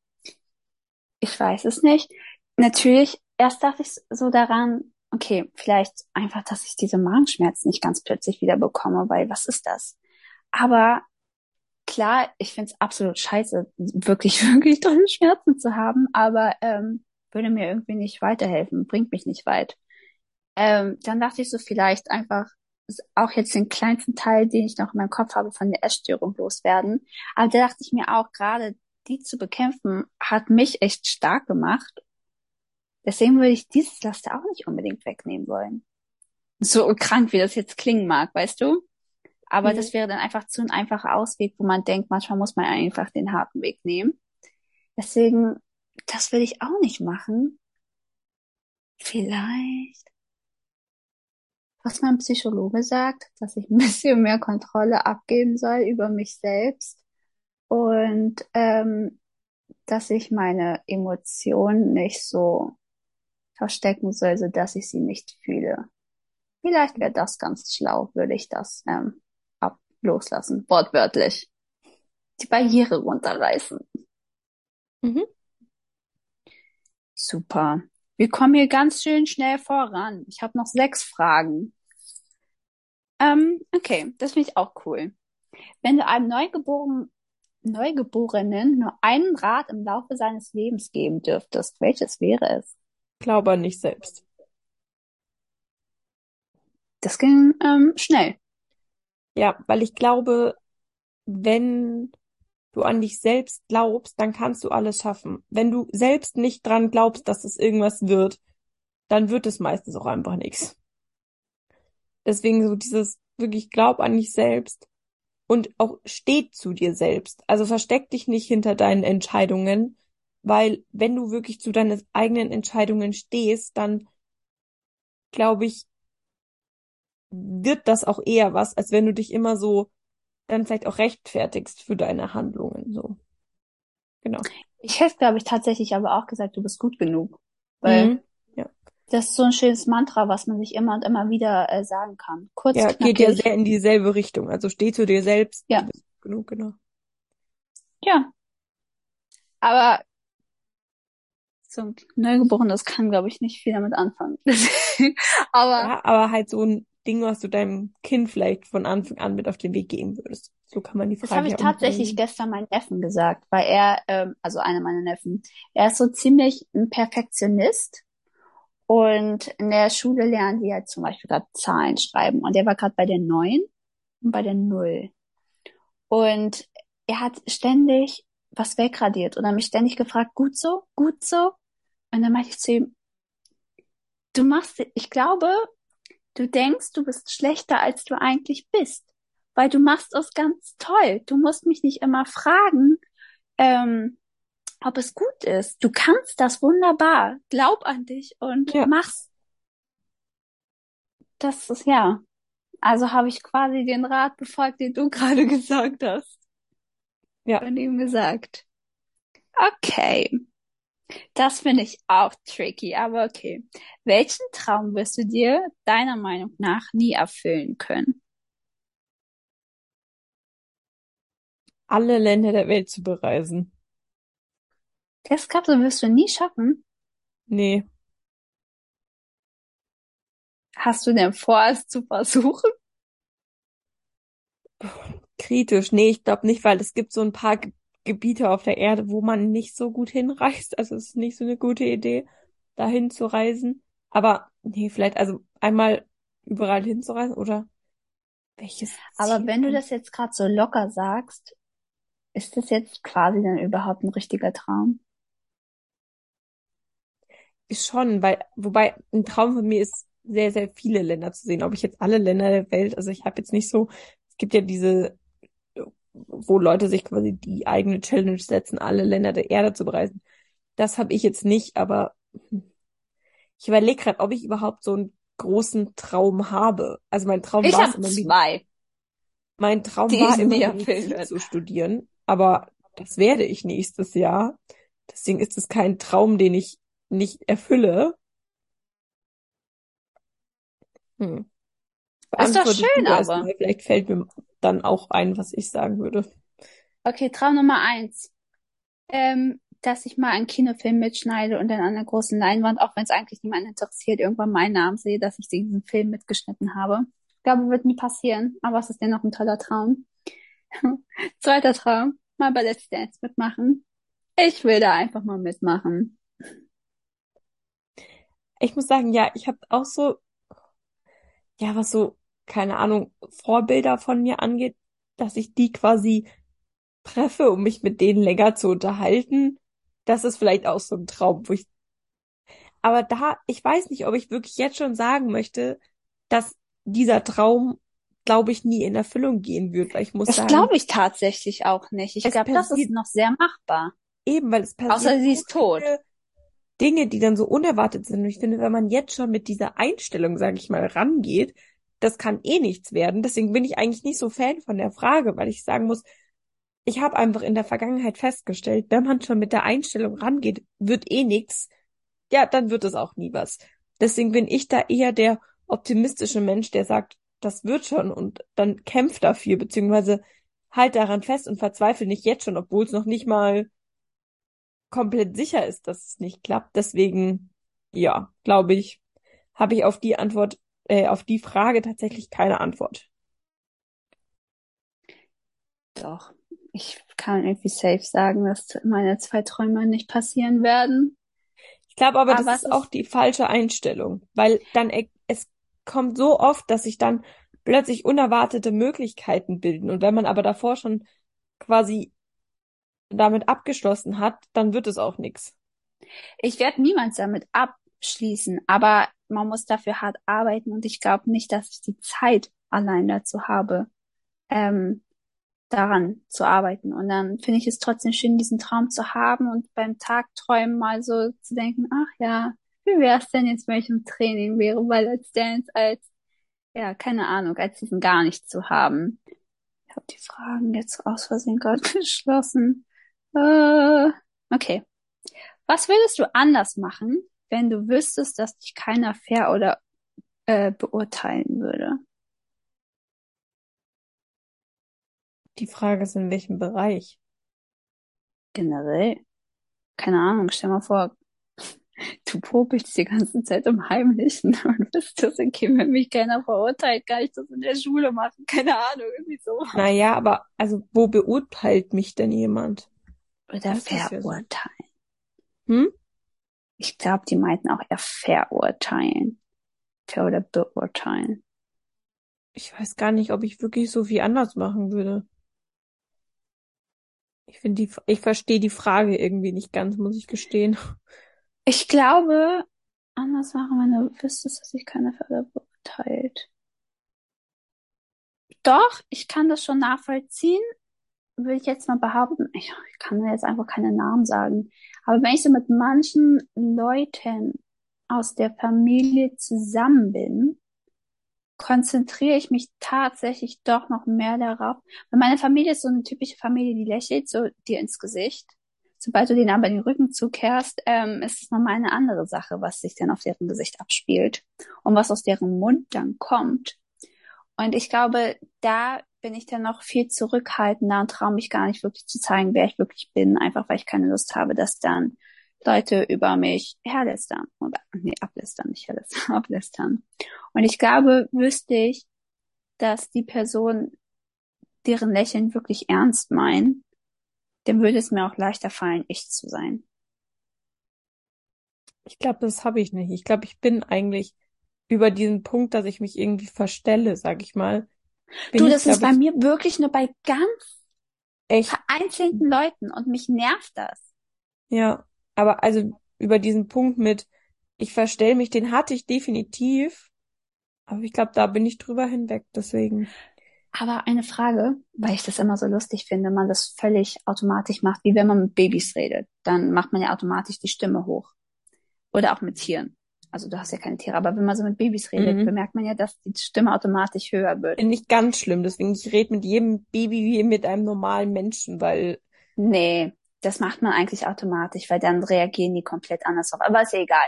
Ich weiß es nicht. Natürlich, erst dachte ich so daran, okay, vielleicht einfach, dass ich diese Magenschmerzen nicht ganz plötzlich wieder bekomme, weil was ist das? Aber klar, ich finde es absolut scheiße, wirklich, wirklich tolle Schmerzen zu haben, aber ähm, würde mir irgendwie nicht weiterhelfen, bringt mich nicht weit. Ähm, dann dachte ich so vielleicht einfach auch jetzt den kleinsten Teil, den ich noch in meinem Kopf habe, von der Essstörung loswerden. Aber da dachte ich mir auch, gerade die zu bekämpfen, hat mich echt stark gemacht. Deswegen würde ich dieses Laster auch nicht unbedingt wegnehmen wollen. So krank, wie das jetzt klingen mag, weißt du? Aber Mhm. das wäre dann einfach zu ein einfacher Ausweg, wo man denkt, manchmal muss man einfach den harten Weg nehmen. Deswegen, das will ich auch nicht machen. Vielleicht, was mein Psychologe sagt, dass ich ein bisschen mehr Kontrolle abgeben soll über mich selbst und ähm, dass ich meine Emotionen nicht so verstecken soll, so dass ich sie nicht fühle. Vielleicht wäre das ganz schlau, würde ich das ähm, ab loslassen, wortwörtlich. Die Barriere runterreißen. Mhm. Super. Wir kommen hier ganz schön schnell voran. Ich habe noch sechs Fragen. Ähm, okay, das finde ich auch cool. Wenn du einem Neugeborenen, Neugeborenen nur einen Rat im Laufe seines Lebens geben dürftest, welches wäre es? Glaube an dich selbst. Das ging ähm, schnell. Ja, weil ich glaube, wenn du an dich selbst glaubst, dann kannst du alles schaffen. Wenn du selbst nicht dran glaubst, dass es irgendwas wird, dann wird es meistens auch einfach nichts. Deswegen so dieses wirklich glaub an dich selbst und auch steh zu dir selbst. Also versteck dich nicht hinter deinen Entscheidungen, weil wenn du wirklich zu deinen eigenen Entscheidungen stehst, dann glaube ich, wird das auch eher was, als wenn du dich immer so dann vielleicht auch rechtfertigst für deine Handlungen, so. Genau. Ich hätte, glaube ich, tatsächlich aber auch gesagt, du bist gut genug. Weil Mhm. Das ist so ein schönes Mantra, was man sich immer und immer wieder äh, sagen kann. Kurz, Ja, geht ja knackig. sehr in dieselbe Richtung. Also steh zu dir selbst. Ja. Genug, genau. Ja. Aber so ein Neugeborenes kann, glaube ich, nicht viel damit anfangen. Aber Ja, aber halt so ein Ding, was du deinem Kind vielleicht von Anfang an mit auf den Weg geben würdest. So kann man die das Frage habe ich tatsächlich umdrehen. gestern meinem Neffen gesagt, weil er, ähm, also einer meiner Neffen, er ist so ziemlich ein Perfektionist und in der Schule lernen die halt zum Beispiel gerade Zahlen schreiben. Und er war gerade bei der neun und bei der null. Und er hat ständig was wegradiert oder mich ständig gefragt, gut so, gut so? Und dann meinte ich zu ihm, du machst, ich glaube, du denkst, du bist schlechter, als du eigentlich bist, weil du machst es ganz toll. Du musst mich nicht immer fragen, ähm, ob es gut ist. Du kannst das wunderbar. Glaub an dich und Ja. mach's. Das ist ja. Also habe ich quasi den Rat befolgt, den du gerade gesagt hast. Ja. Und ihm gesagt. Okay. Das finde ich auch tricky, aber okay. Welchen Traum wirst du dir deiner Meinung nach nie erfüllen können? Alle Länder der Welt zu bereisen. Du, wirst du nie schaffen? Nee. Hast du denn vor, es zu versuchen? Kritisch. Nee, ich glaube nicht, weil es gibt so ein paar Ge Gebiete auf der Erde, wo man nicht so gut hinreist. Also es ist nicht so eine gute Idee, dahin zu reisen. Aber nee, vielleicht also einmal überall hinzureisen oder welches Aber Ziel wenn du das jetzt gerade so locker sagst, ist das jetzt quasi dann überhaupt ein richtiger Traum? Schon, weil, wobei ein Traum von mir ist, sehr, sehr viele Länder zu sehen. Ob ich jetzt alle Länder der Welt, also ich habe jetzt nicht so, es gibt ja diese, wo Leute sich quasi die eigene Challenge setzen, alle Länder der Erde zu bereisen. Das habe ich jetzt nicht, aber hm, ich überlege gerade, ob ich überhaupt so einen großen Traum habe. Also mein Traum Ich war immer, zwei. mein Traum die war immer Medizin zu studieren, aber das werde ich nächstes Jahr. Deswegen ist es kein Traum, den ich nicht erfülle. Hm. Ist doch schön, aber. mal. Vielleicht fällt mir dann auch ein, was ich sagen würde. Okay, Traum Nummer eins. Ähm, dass ich mal einen Kinofilm mitschneide und dann an der großen Leinwand, auch wenn es eigentlich niemanden interessiert, irgendwann meinen Namen sehe, dass ich diesen Film mitgeschnitten habe. Ich glaube, wird nie passieren, aber es ist dennoch ein toller Traum. Zweiter Traum, mal bei Let's Dance mitmachen. Ich will da einfach mal mitmachen. Ich muss sagen, ja, ich habe auch so, ja, was so, keine Ahnung, Vorbilder von mir angeht, dass ich die quasi treffe, um mich mit denen länger zu unterhalten. Das ist vielleicht auch so ein Traum, wo ich, aber da, ich weiß nicht, ob ich wirklich jetzt schon sagen möchte, dass dieser Traum, glaube ich, nie in Erfüllung gehen wird, weil ich muss Das sagen, glaube ich tatsächlich auch nicht. Ich glaube, das ist noch sehr machbar. eben, weil es passiert Außer sie ist tot. viele Dinge, die dann so unerwartet sind. Und ich finde, wenn man jetzt schon mit dieser Einstellung, sage ich mal, rangeht, das kann eh nichts werden. Deswegen bin ich eigentlich nicht so Fan von der Frage, weil ich sagen muss, ich habe einfach in der Vergangenheit festgestellt, wenn man schon mit der Einstellung rangeht, wird eh nichts, ja, dann wird es auch nie was. Deswegen bin ich da eher der optimistische Mensch, der sagt, das wird schon und dann kämpft dafür, beziehungsweise halt daran fest und verzweifle nicht jetzt schon, obwohl es noch nicht mal komplett sicher ist, dass es nicht klappt. Deswegen, ja, glaube ich, habe ich auf die Antwort, äh, auf die Frage tatsächlich keine Antwort. Doch. Ich kann irgendwie safe sagen, dass meine zwei Träume nicht passieren werden. Ich glaube aber, Aber das es ist auch ist- die falsche Einstellung, weil dann e- es kommt so oft, dass sich dann plötzlich unerwartete Möglichkeiten bilden. Und wenn man aber davor schon quasi damit abgeschlossen hat, dann wird es auch nichts. Ich werde niemals damit abschließen, aber man muss dafür hart arbeiten und ich glaube nicht, dass ich die Zeit allein dazu habe. Ähm, daran zu arbeiten. Und dann finde ich es trotzdem schön, diesen Traum zu haben und beim Tagträumen mal so zu denken, ach ja, wie wäre es denn jetzt, wenn ich im Training wäre, weil als Dance, als, ja, keine Ahnung, als diesen gar nicht zu haben. Ich habe die Fragen jetzt aus Versehen gerade geschlossen. Äh, okay. Was würdest du anders machen, wenn du wüsstest, dass dich keiner fair oder äh, beurteilen würde? Die Frage ist, in welchem Bereich? Generell. Keine Ahnung, stell mal vor, du popelst die ganze Zeit im Heimlichen und wüsstest, okay, wenn mich keiner verurteilt, kann ich das in der Schule machen. Keine Ahnung, irgendwie so. Naja, aber also wo beurteilt mich denn jemand? Oder Das ja so. verurteilen. Hm? Ich glaube, die meinten auch eher verurteilen. Ver- oder beurteilen. Ich weiß gar nicht, ob ich wirklich so viel anders machen würde. Ich finde die, ich verstehe die Frage irgendwie nicht ganz, muss ich gestehen. Ich glaube, anders machen, wenn du wüsstest, dass sich keiner für oder beurteilt. Doch, ich kann das schon nachvollziehen, würde ich jetzt mal behaupten. Ich, kann mir jetzt einfach keine Namen sagen. Aber wenn ich so mit manchen Leuten aus der Familie zusammen bin, konzentriere ich mich tatsächlich doch noch mehr darauf. Weil meine Familie ist so eine typische Familie, die lächelt so dir ins Gesicht. Sobald du denen aber den Rücken zukehrst, ähm, ist es nochmal eine andere Sache, was sich dann auf deren Gesicht abspielt und was aus deren Mund dann kommt. Und ich glaube, da bin ich dann noch viel zurückhaltender und traue mich gar nicht wirklich zu zeigen, wer ich wirklich bin, einfach weil ich keine Lust habe, dass dann Leute über mich herlästern oder nee, ablästern, nicht herlästern, ablästern. Und ich glaube, wüsste ich, dass die Person deren Lächeln wirklich ernst meinen, dann würde es mir auch leichter fallen, ich zu sein. Ich glaube, das habe ich nicht. Ich glaube, ich bin eigentlich über diesen Punkt, dass ich mich irgendwie verstelle, sag ich mal. Bin Du, ich, das ist glaube bei ich, mir wirklich nur bei ganz echt, vereinzelten Leuten und mich nervt das. ja. Aber also über diesen Punkt mit, ich verstell mich, den hatte ich definitiv. Aber ich glaube, da bin ich drüber hinweg, deswegen. Aber eine Frage, weil ich das immer so lustig finde, man das völlig automatisch macht, wie wenn man mit Babys redet. Dann macht man ja automatisch die Stimme hoch. Oder auch mit Tieren. Also du hast ja keine Tiere, aber wenn man so mit Babys redet, Mhm. bemerkt man ja, dass die Stimme automatisch höher wird. Nicht ganz schlimm, deswegen ich rede mit jedem Baby wie mit einem normalen Menschen, weil Nee, das macht man eigentlich automatisch, weil dann reagieren die komplett anders drauf. Aber ist ja egal.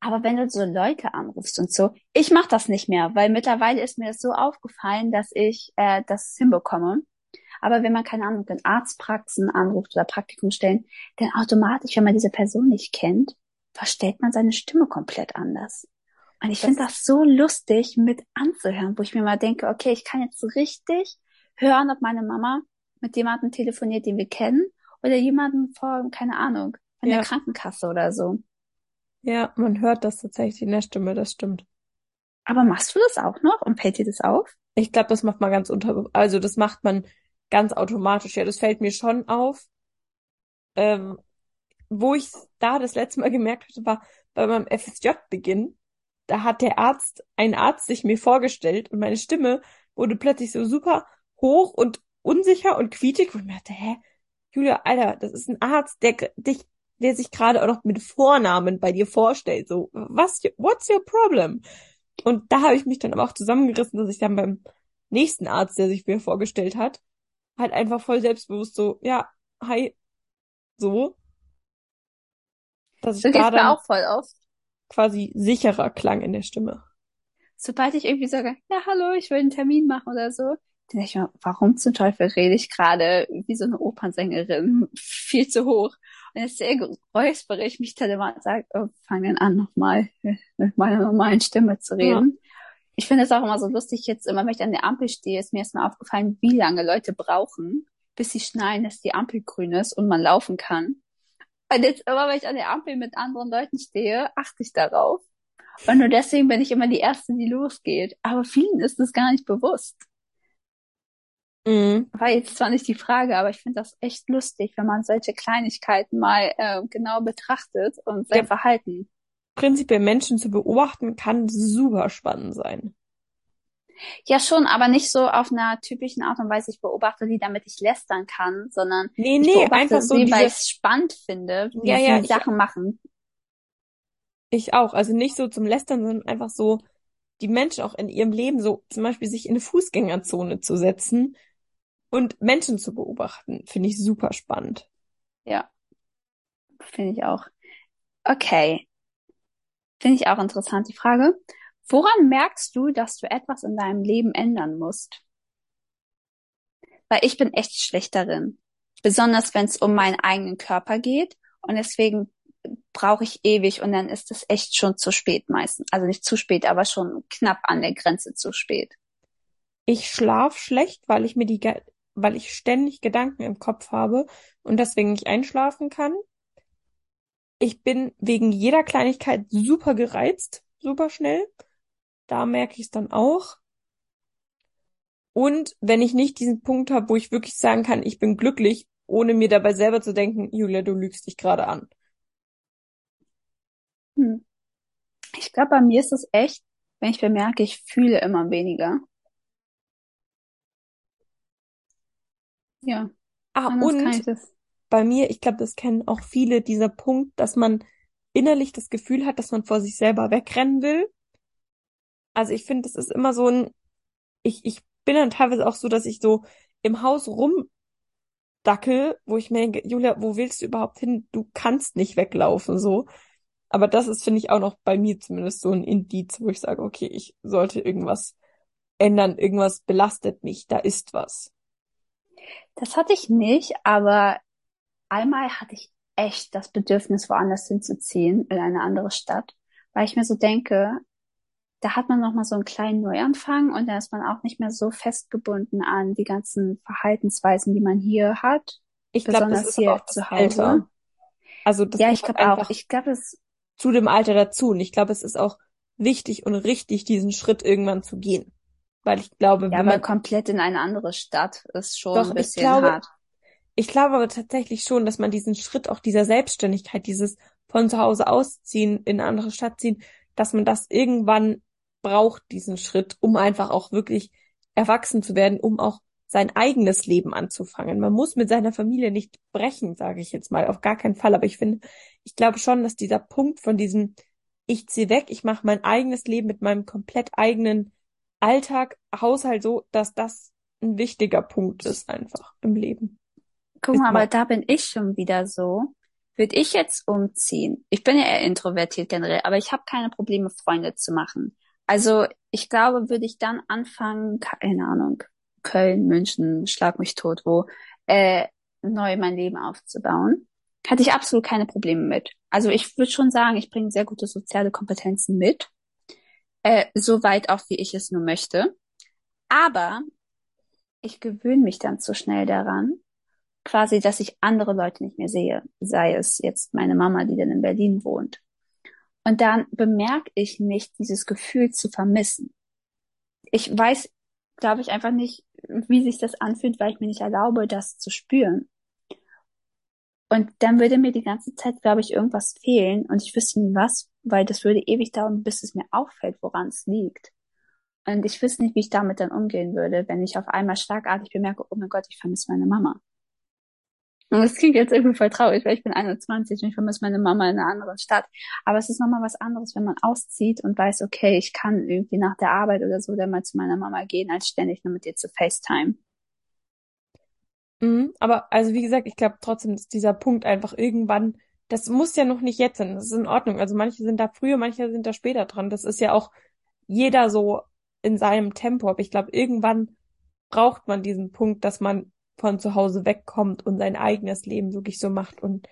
Aber wenn du so Leute anrufst und so, ich mache das nicht mehr, weil mittlerweile ist mir das so aufgefallen, dass ich äh, das hinbekomme. Aber wenn man, keine Ahnung, in Arztpraxen anruft oder Praktikumstellen, dann automatisch, wenn man diese Person nicht kennt, verstellt man seine Stimme komplett anders. Und ich finde das so lustig mit anzuhören, wo ich mir mal denke, okay, ich kann jetzt so richtig hören, ob meine Mama mit jemandem telefoniert, den wir kennen, oder jemanden vor, keine Ahnung, von Ja. der Krankenkasse oder so. ja, man hört das tatsächlich in der Stimme, das stimmt. Aber machst du das auch noch und fällt dir das auf? Ich glaube, das macht man ganz unter, also das macht man ganz automatisch. Ja, das fällt mir schon auf. Ähm, wo ich da das letzte Mal gemerkt hatte, war bei meinem FSJ-Beginn. Da hat der Arzt, ein Arzt sich mir vorgestellt und meine Stimme wurde plötzlich so super hoch und unsicher und quietschig. Und ich mir dachte, hä, Julia, Alter, das ist ein Arzt, der dich, der sich gerade auch noch mit Vornamen bei dir vorstellt. So, was, what's your problem? Und da habe ich mich dann aber auch zusammengerissen, dass ich dann beim nächsten Arzt, der sich mir vorgestellt hat, halt einfach voll selbstbewusst so, ja, hi, so, dass ich So da dann auch voll auf. quasi sicherer klang in der Stimme. Sobald ich irgendwie sage, ja, hallo, ich will einen Termin machen oder so, dann denke ich mir, warum zum Teufel rede ich gerade wie so eine Opernsängerin viel zu hoch? Und jetzt räuspere ich mich dann immer und sage, oh, fang dann an, nochmal mit meiner normalen Stimme zu reden. Ich finde es auch immer so lustig, jetzt immer, wenn ich an der Ampel stehe, ist mir erstmal aufgefallen, wie lange Leute brauchen, bis sie schnallen, dass die Ampel grün ist und man laufen kann. Und jetzt immer, wenn ich an der Ampel mit anderen Leuten stehe, achte ich darauf. Und nur deswegen bin ich immer die Erste, die losgeht. Aber vielen ist das gar nicht bewusst. Mhm. War jetzt zwar nicht die Frage, aber ich finde das echt lustig, wenn man solche Kleinigkeiten mal äh, genau betrachtet und sein Ja. Verhalten. Prinzipiell Menschen zu beobachten kann super spannend sein. Ja, schon, aber nicht so auf einer typischen Art und Weise. Ich beobachte sie, damit ich lästern kann, sondern Nee, ich nee, beobachte einfach so sie, weil ich es spannend finde, wie ja, ja, sie ich, Sachen machen. ich auch. Also nicht so zum Lästern, sondern einfach so die Menschen auch in ihrem Leben so zum Beispiel sich in eine Fußgängerzone zu setzen und Menschen zu beobachten, finde ich super spannend. Ja, finde ich auch. Okay, finde ich auch interessant, die Frage. Woran merkst du, dass du etwas in deinem Leben ändern musst? Weil ich bin echt schlecht darin. Besonders wenn es um meinen eigenen Körper geht. Und deswegen brauche ich ewig und dann ist es echt schon zu spät meistens. Also nicht zu spät, aber schon knapp an der Grenze zu spät. Ich schlaf schlecht, weil ich mir die, weil ich ständig Gedanken im Kopf habe und deswegen nicht einschlafen kann. Ich bin wegen jeder Kleinigkeit super gereizt, super schnell. Da merke ich es dann auch. Und wenn ich nicht diesen Punkt habe, wo ich wirklich sagen kann, ich bin glücklich, ohne mir dabei selber zu denken, Julia, du lügst dich gerade an. Hm. Ich glaube, bei mir ist es echt, wenn ich bemerke, ich fühle immer weniger. Ja, Ah, und bei mir, ich glaube, das kennen auch viele, dieser Punkt, dass man innerlich das Gefühl hat, dass man vor sich selber wegrennen will. Also ich finde, das ist immer so ein, ich, ich bin dann teilweise auch so, dass ich so im Haus rumdackel, wo ich mir denke, Julia, wo willst du überhaupt hin? Du kannst nicht weglaufen, so. Aber das ist, finde ich, auch noch bei mir zumindest so ein Indiz, wo ich sage, okay, ich sollte irgendwas ändern, irgendwas belastet mich, da ist was. Das hatte ich nicht, aber einmal hatte ich echt das Bedürfnis, woanders hinzuziehen, in eine andere Stadt, weil ich mir so denke, da hat man noch mal so einen kleinen Neuanfang und da ist man auch nicht mehr so festgebunden an die ganzen Verhaltensweisen, die man hier hat, Ich glaube, das besonders ist auch hier das zu Alter. Hause. Also das Ja, ich glaube auch. Ich glaube, es, zu dem Alter dazu. Und ich glaube, es ist auch wichtig und richtig, diesen Schritt irgendwann zu gehen. Weil ich glaube, ja, wenn man, komplett in eine andere Stadt ist schon doch, ein ich bisschen glaube, hart. ich glaube aber tatsächlich schon, dass man diesen Schritt auch dieser Selbstständigkeit, dieses von zu Hause ausziehen, in eine andere Stadt ziehen, dass man das irgendwann braucht, diesen Schritt, um einfach auch wirklich erwachsen zu werden, um auch sein eigenes Leben anzufangen. Man muss mit seiner Familie nicht brechen, sage ich jetzt mal, auf gar keinen Fall. Aber ich finde, ich glaube schon, dass dieser Punkt von diesem, ich ziehe weg, ich mache mein eigenes Leben mit meinem komplett eigenen Alltag, Haushalt so, dass das ein wichtiger Punkt ist einfach im Leben. Guck mal, aber da bin ich schon wieder so. Würde ich jetzt umziehen? Ich bin ja eher introvertiert generell, aber ich habe keine Probleme, Freunde zu machen. Also ich glaube, würde ich dann anfangen, keine Ahnung, Köln, München, schlag mich tot, wo, äh, neu mein Leben aufzubauen, hätte ich absolut keine Probleme mit. Also ich würde schon sagen, ich bringe sehr gute soziale Kompetenzen mit, äh, so weit auch, wie ich es nur möchte. Aber ich gewöhne mich dann zu schnell daran, quasi, dass ich andere Leute nicht mehr sehe, sei es jetzt meine Mama, die dann in Berlin wohnt. Und dann bemerke ich nicht dieses Gefühl zu vermissen. Ich weiß, glaube ich, einfach nicht, wie sich das anfühlt, weil ich mir nicht erlaube, das zu spüren. Und dann würde mir die ganze Zeit, glaube ich, irgendwas fehlen und ich wüsste nie was, weil das würde ewig dauern, bis es mir auffällt, woran es liegt. Und ich wüsste nicht, wie ich damit dann umgehen würde, wenn ich auf einmal schlagartig bemerke, oh mein Gott, ich vermisse meine Mama. Und das klingt jetzt irgendwie voll traurig, weil ich bin 21 und ich vermisse meine Mama in einer anderen Stadt. Aber es ist nochmal was anderes, wenn man auszieht und weiß, okay, ich kann irgendwie nach der Arbeit oder so dann mal zu meiner Mama gehen, als ständig nur mit ihr zu FaceTime. Mhm, aber also wie gesagt, ich glaube trotzdem, dass dieser Punkt einfach irgendwann, das muss ja noch nicht jetzt sein, das ist in Ordnung. Also manche sind da früher, manche sind da später dran. Das ist ja auch jeder so in seinem Tempo. Aber ich glaube, irgendwann braucht man diesen Punkt, dass man von zu Hause wegkommt und sein eigenes Leben wirklich so macht und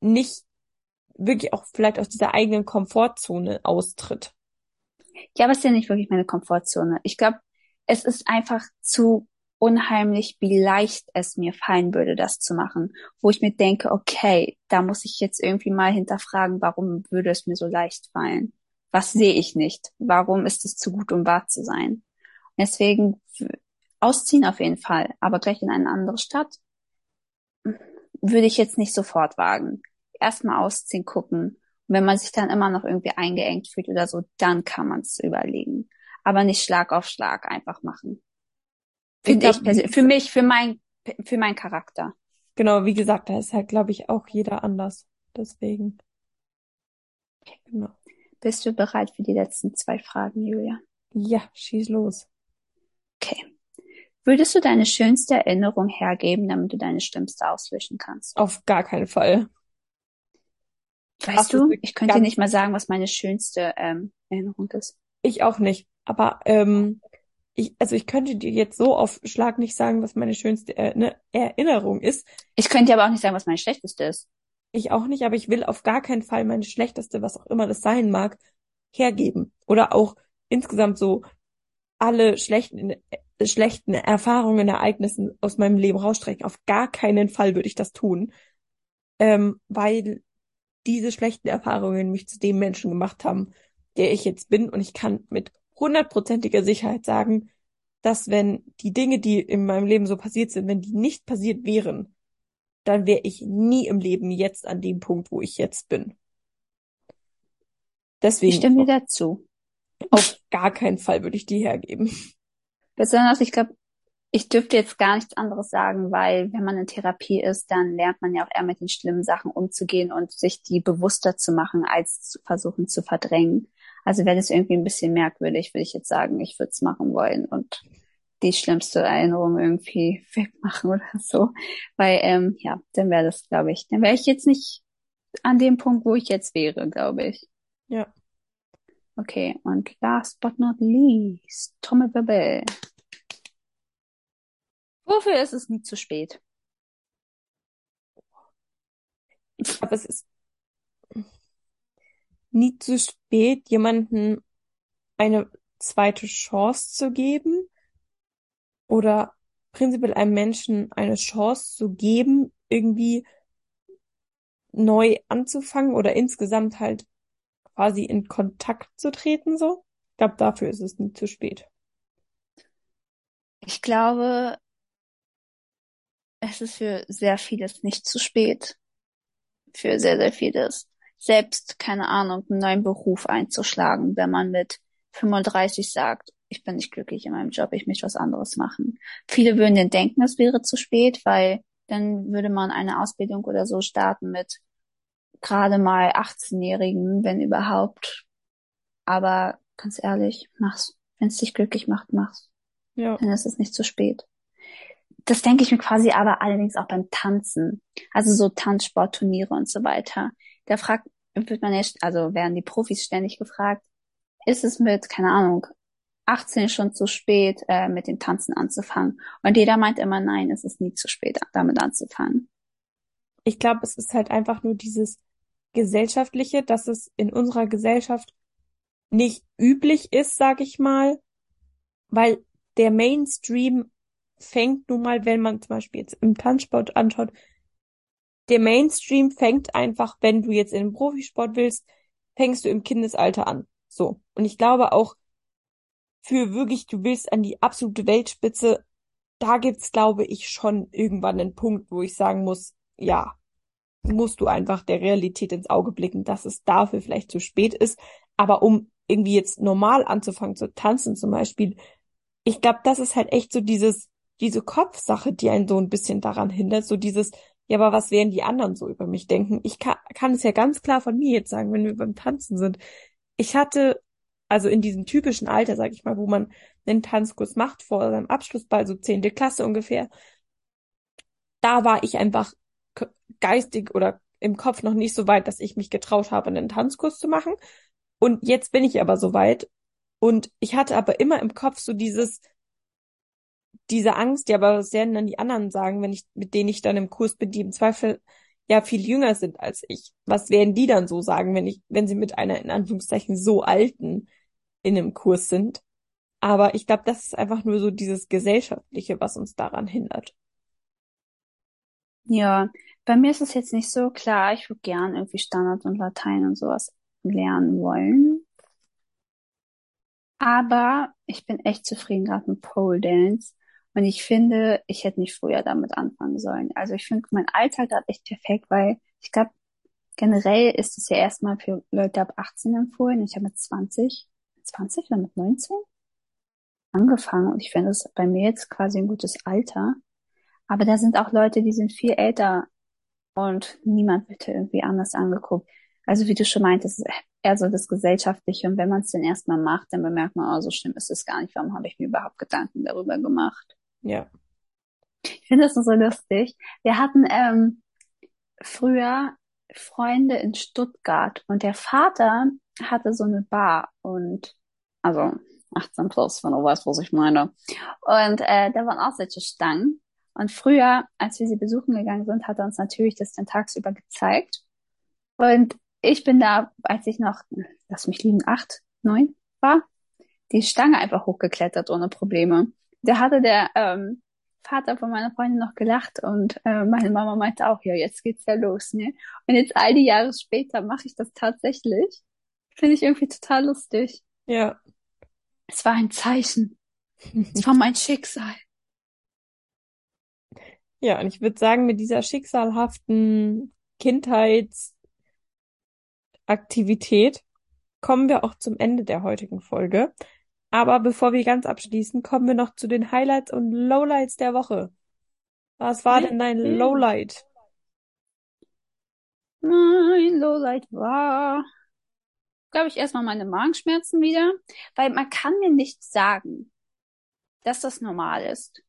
nicht wirklich auch vielleicht aus dieser eigenen Komfortzone austritt. Ja, aber es ist ja nicht wirklich meine Komfortzone. Ich glaube, es ist einfach zu unheimlich, wie leicht es mir fallen würde, das zu machen, wo ich mir denke, okay, da muss ich jetzt irgendwie mal hinterfragen, warum würde es mir so leicht fallen? Was sehe ich nicht? Warum ist es zu gut, um wahr zu sein? Deswegen ausziehen auf jeden Fall, aber gleich in eine andere Stadt würde ich jetzt nicht sofort wagen. Erstmal ausziehen, gucken. Und wenn man sich dann immer noch irgendwie eingeengt fühlt oder so, dann kann man es überlegen. aber nicht Schlag auf Schlag einfach machen. Finde ich persönlich. Für mich, für mein, für meinen Charakter. Genau, wie gesagt, da ist halt, glaube ich, auch jeder anders. Deswegen. Genau. Bist du bereit für die letzten zwei Fragen, Julia? Ja, schieß los. Okay. Würdest du deine schönste Erinnerung hergeben, damit du deine schlimmste auslöschen kannst? Auf gar keinen Fall. Weißt ist du, ich könnte nicht mal sagen, was meine schönste ähm, Erinnerung ist. Ich auch nicht. Aber ähm, ich, also ich könnte dir jetzt so auf Schlag nicht sagen, was meine schönste äh, ne, Erinnerung ist. Ich könnte dir aber auch nicht sagen, was meine schlechteste ist. Ich auch nicht, aber ich will auf gar keinen Fall meine schlechteste, was auch immer das sein mag, hergeben. Oder auch insgesamt so alle schlechten, schlechten Erfahrungen, Ereignissen aus meinem Leben rausstrecken. Auf gar keinen Fall würde ich das tun. Ähm, weil diese schlechten Erfahrungen mich zu dem Menschen gemacht haben, der ich jetzt bin. Und ich kann mit hundertprozentiger Sicherheit sagen, dass wenn die Dinge, die in meinem Leben so passiert sind, wenn die nicht passiert wären, dann wäre ich nie im Leben jetzt an dem Punkt, wo ich jetzt bin. Ich Deswegen stimme dir dazu. auf gar keinen Fall würde ich die hergeben. Besonders, ich glaube, ich dürfte jetzt gar nichts anderes sagen, weil wenn man in Therapie ist, dann lernt man ja auch eher mit den schlimmen Sachen umzugehen und sich die bewusster zu machen, als zu versuchen zu verdrängen. Also wäre das irgendwie ein bisschen merkwürdig, würde ich jetzt sagen, ich würde es machen wollen und die schlimmste Erinnerung irgendwie wegmachen oder so. Weil, ähm, ja, dann wäre das, glaube ich, dann wäre ich jetzt nicht an dem Punkt, wo ich jetzt wäre, glaube ich. Ja. Okay, und last but not least, Trommelwirbel. Wofür ist es nie zu spät? Ich glaube, es ist nie zu spät, jemanden eine zweite Chance zu geben oder prinzipiell einem Menschen eine Chance zu geben, irgendwie neu anzufangen oder insgesamt halt quasi in Kontakt zu treten, so. Ich glaube, dafür ist es nie zu spät. Ich glaube, es ist für sehr vieles nicht zu spät. Für sehr, sehr vieles. Selbst, keine Ahnung, einen neuen Beruf einzuschlagen, wenn man mit 35 sagt, ich bin nicht glücklich in meinem Job, ich möchte was anderes machen. Viele würden dann denken, es wäre zu spät, weil dann würde man eine Ausbildung oder so starten mit gerade mal 18-Jährigen, wenn überhaupt. Aber ganz ehrlich, mach's. Wenn es dich glücklich macht, mach's. Ja. Dann ist es nicht zu spät. Das denke ich mir quasi aber allerdings auch beim Tanzen. Also so Tanzsportturniere und so weiter. Da fragt, wird man ja, also werden die Profis ständig gefragt, ist es mit, keine Ahnung, 18 schon zu spät, äh, mit dem Tanzen anzufangen? Und jeder meint immer, nein, es ist nie zu spät, damit anzufangen. Ich glaube, es ist halt einfach nur dieses Gesellschaftliche, dass es in unserer Gesellschaft nicht üblich ist, sag ich mal, weil der Mainstream fängt nun mal, wenn man zum Beispiel jetzt im Tanzsport anschaut, der Mainstream fängt einfach, wenn du jetzt in den Profisport willst, fängst du im Kindesalter an. So. Und ich glaube auch für wirklich, du willst an die absolute Weltspitze, da gibt's, glaube ich, schon irgendwann einen Punkt, wo ich sagen muss, ja, musst du einfach der Realität ins Auge blicken, dass es dafür vielleicht zu spät ist. Aber um irgendwie jetzt normal anzufangen zu tanzen zum Beispiel, ich glaube, das ist halt echt so dieses, diese Kopfsache, die einen so ein bisschen daran hindert, so dieses, ja, aber was werden die anderen so über mich denken? Ich kann, kann es ja ganz klar von mir jetzt sagen, wenn wir beim Tanzen sind. Ich hatte, also in diesem typischen Alter, sag ich mal, wo man einen Tanzkurs macht, vor seinem Abschlussball, so zehnte Klasse ungefähr, da war ich einfach geistig oder im Kopf noch nicht so weit, dass ich mich getraut habe, einen Tanzkurs zu machen. Und jetzt bin ich aber so weit. Und ich hatte aber immer im Kopf so dieses, diese Angst, ja, aber was werden dann die anderen sagen, wenn ich, mit denen ich dann im Kurs bin, die im Zweifel ja viel jünger sind als ich? Was werden die dann so sagen, wenn ich, wenn sie mit einer in Anführungszeichen so alten in einem Kurs sind? Aber ich glaube, das ist einfach nur so dieses Gesellschaftliche, was uns daran hindert. Ja, bei mir ist es jetzt nicht so klar. Ich würde gern irgendwie Standard und Latein und sowas lernen wollen. Aber ich bin echt zufrieden gerade mit Pole Dance. Und ich finde, ich hätte nicht früher damit anfangen sollen. Also ich finde mein Alter gerade echt perfekt, weil ich glaube, generell ist es ja erstmal für Leute ab 18 empfohlen. Ich habe mit 20, 20 oder mit 19? angefangen und ich finde es bei mir jetzt quasi ein gutes Alter. Aber da sind auch Leute, die sind viel älter und niemand wird irgendwie anders angeguckt. Also wie du schon meintest, eher so das Gesellschaftliche. Und wenn man es dann erstmal macht, dann bemerkt man, oh, so schlimm ist es gar nicht. Warum habe ich mir überhaupt Gedanken darüber gemacht? Ja. Ich finde das so lustig. Wir hatten ähm, früher Freunde in Stuttgart und der Vater hatte so eine Bar und also 18 plus, wenn du weißt, was ich meine. Und äh, da waren auch solche Stangen. Und früher, als wir sie besuchen gegangen sind, hat er uns natürlich das dann tagsüber gezeigt. Und ich bin da, als ich noch, lass mich liegen, acht, neun war, die Stange einfach hochgeklettert ohne Probleme. Da hatte der ähm, Vater von meiner Freundin noch gelacht und äh, meine Mama meinte auch, ja, jetzt geht's ja los, ne? Und jetzt all die Jahre später mache ich das tatsächlich. Finde ich irgendwie total lustig. Ja. Es war ein Zeichen. Es war mein Schicksal. Ja, und ich würde sagen, mit dieser schicksalhaften Kindheitsaktivität kommen wir auch zum Ende der heutigen Folge. Aber bevor wir ganz abschließen, kommen wir noch zu den Highlights und Lowlights der Woche. Was war denn dein Lowlight? Mein Lowlight war, glaube ich, erstmal meine Magenschmerzen wieder, weil man kann mir nicht sagen, dass das normal ist.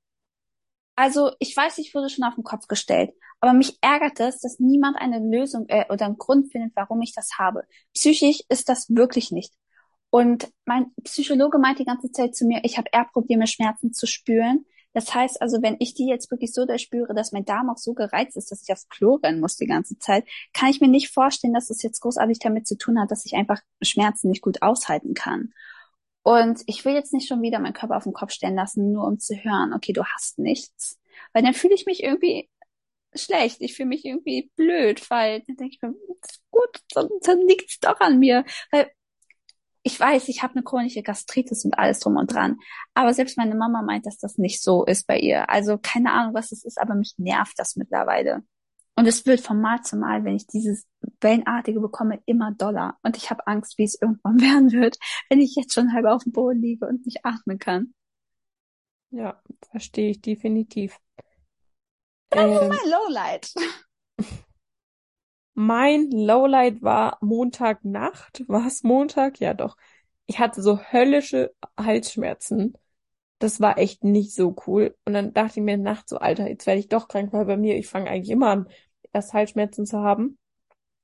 Also, ich weiß, ich wurde schon auf den Kopf gestellt, aber mich ärgert es, dass niemand eine Lösung äh, oder einen Grund findet, warum ich das habe. Psychisch ist das wirklich nicht. Und mein Psychologe meint die ganze Zeit zu mir, ich habe Probleme, Schmerzen zu spüren. Das heißt also, wenn ich die jetzt wirklich so durchspüre, dass mein Darm auch so gereizt ist, dass ich aufs Klo rennen muss die ganze Zeit, kann ich mir nicht vorstellen, dass es jetzt großartig damit zu tun hat, dass ich einfach Schmerzen nicht gut aushalten kann. Und ich will jetzt nicht schon wieder meinen Körper auf den Kopf stellen lassen, nur um zu hören, okay, du hast nichts. Weil dann fühle ich mich irgendwie schlecht. Ich fühle mich irgendwie blöd, weil dann denke ich mir, gut, dann, dann liegt's doch an mir. Weil ich weiß, ich habe eine chronische Gastritis und alles drum und dran. Aber selbst meine Mama meint, dass das nicht so ist bei ihr. Also keine Ahnung, was es ist, aber mich nervt das mittlerweile. Und es wird von Mal zu Mal, wenn ich dieses Wellenartige bekomme, immer doller. Und ich habe Angst, wie es irgendwann werden wird, wenn ich jetzt schon halb auf dem Boden liege und nicht atmen kann. Ja, verstehe ich definitiv. Das ist Ähm, mein Lowlight. mein Lowlight war Montagnacht. War es Montag? Ja, doch. Ich hatte so höllische Halsschmerzen. Das war echt nicht so cool. Und dann dachte ich mir nachts so, Alter, jetzt werde ich doch krank, weil bei mir, ich fange eigentlich immer an, erst Halsschmerzen zu haben.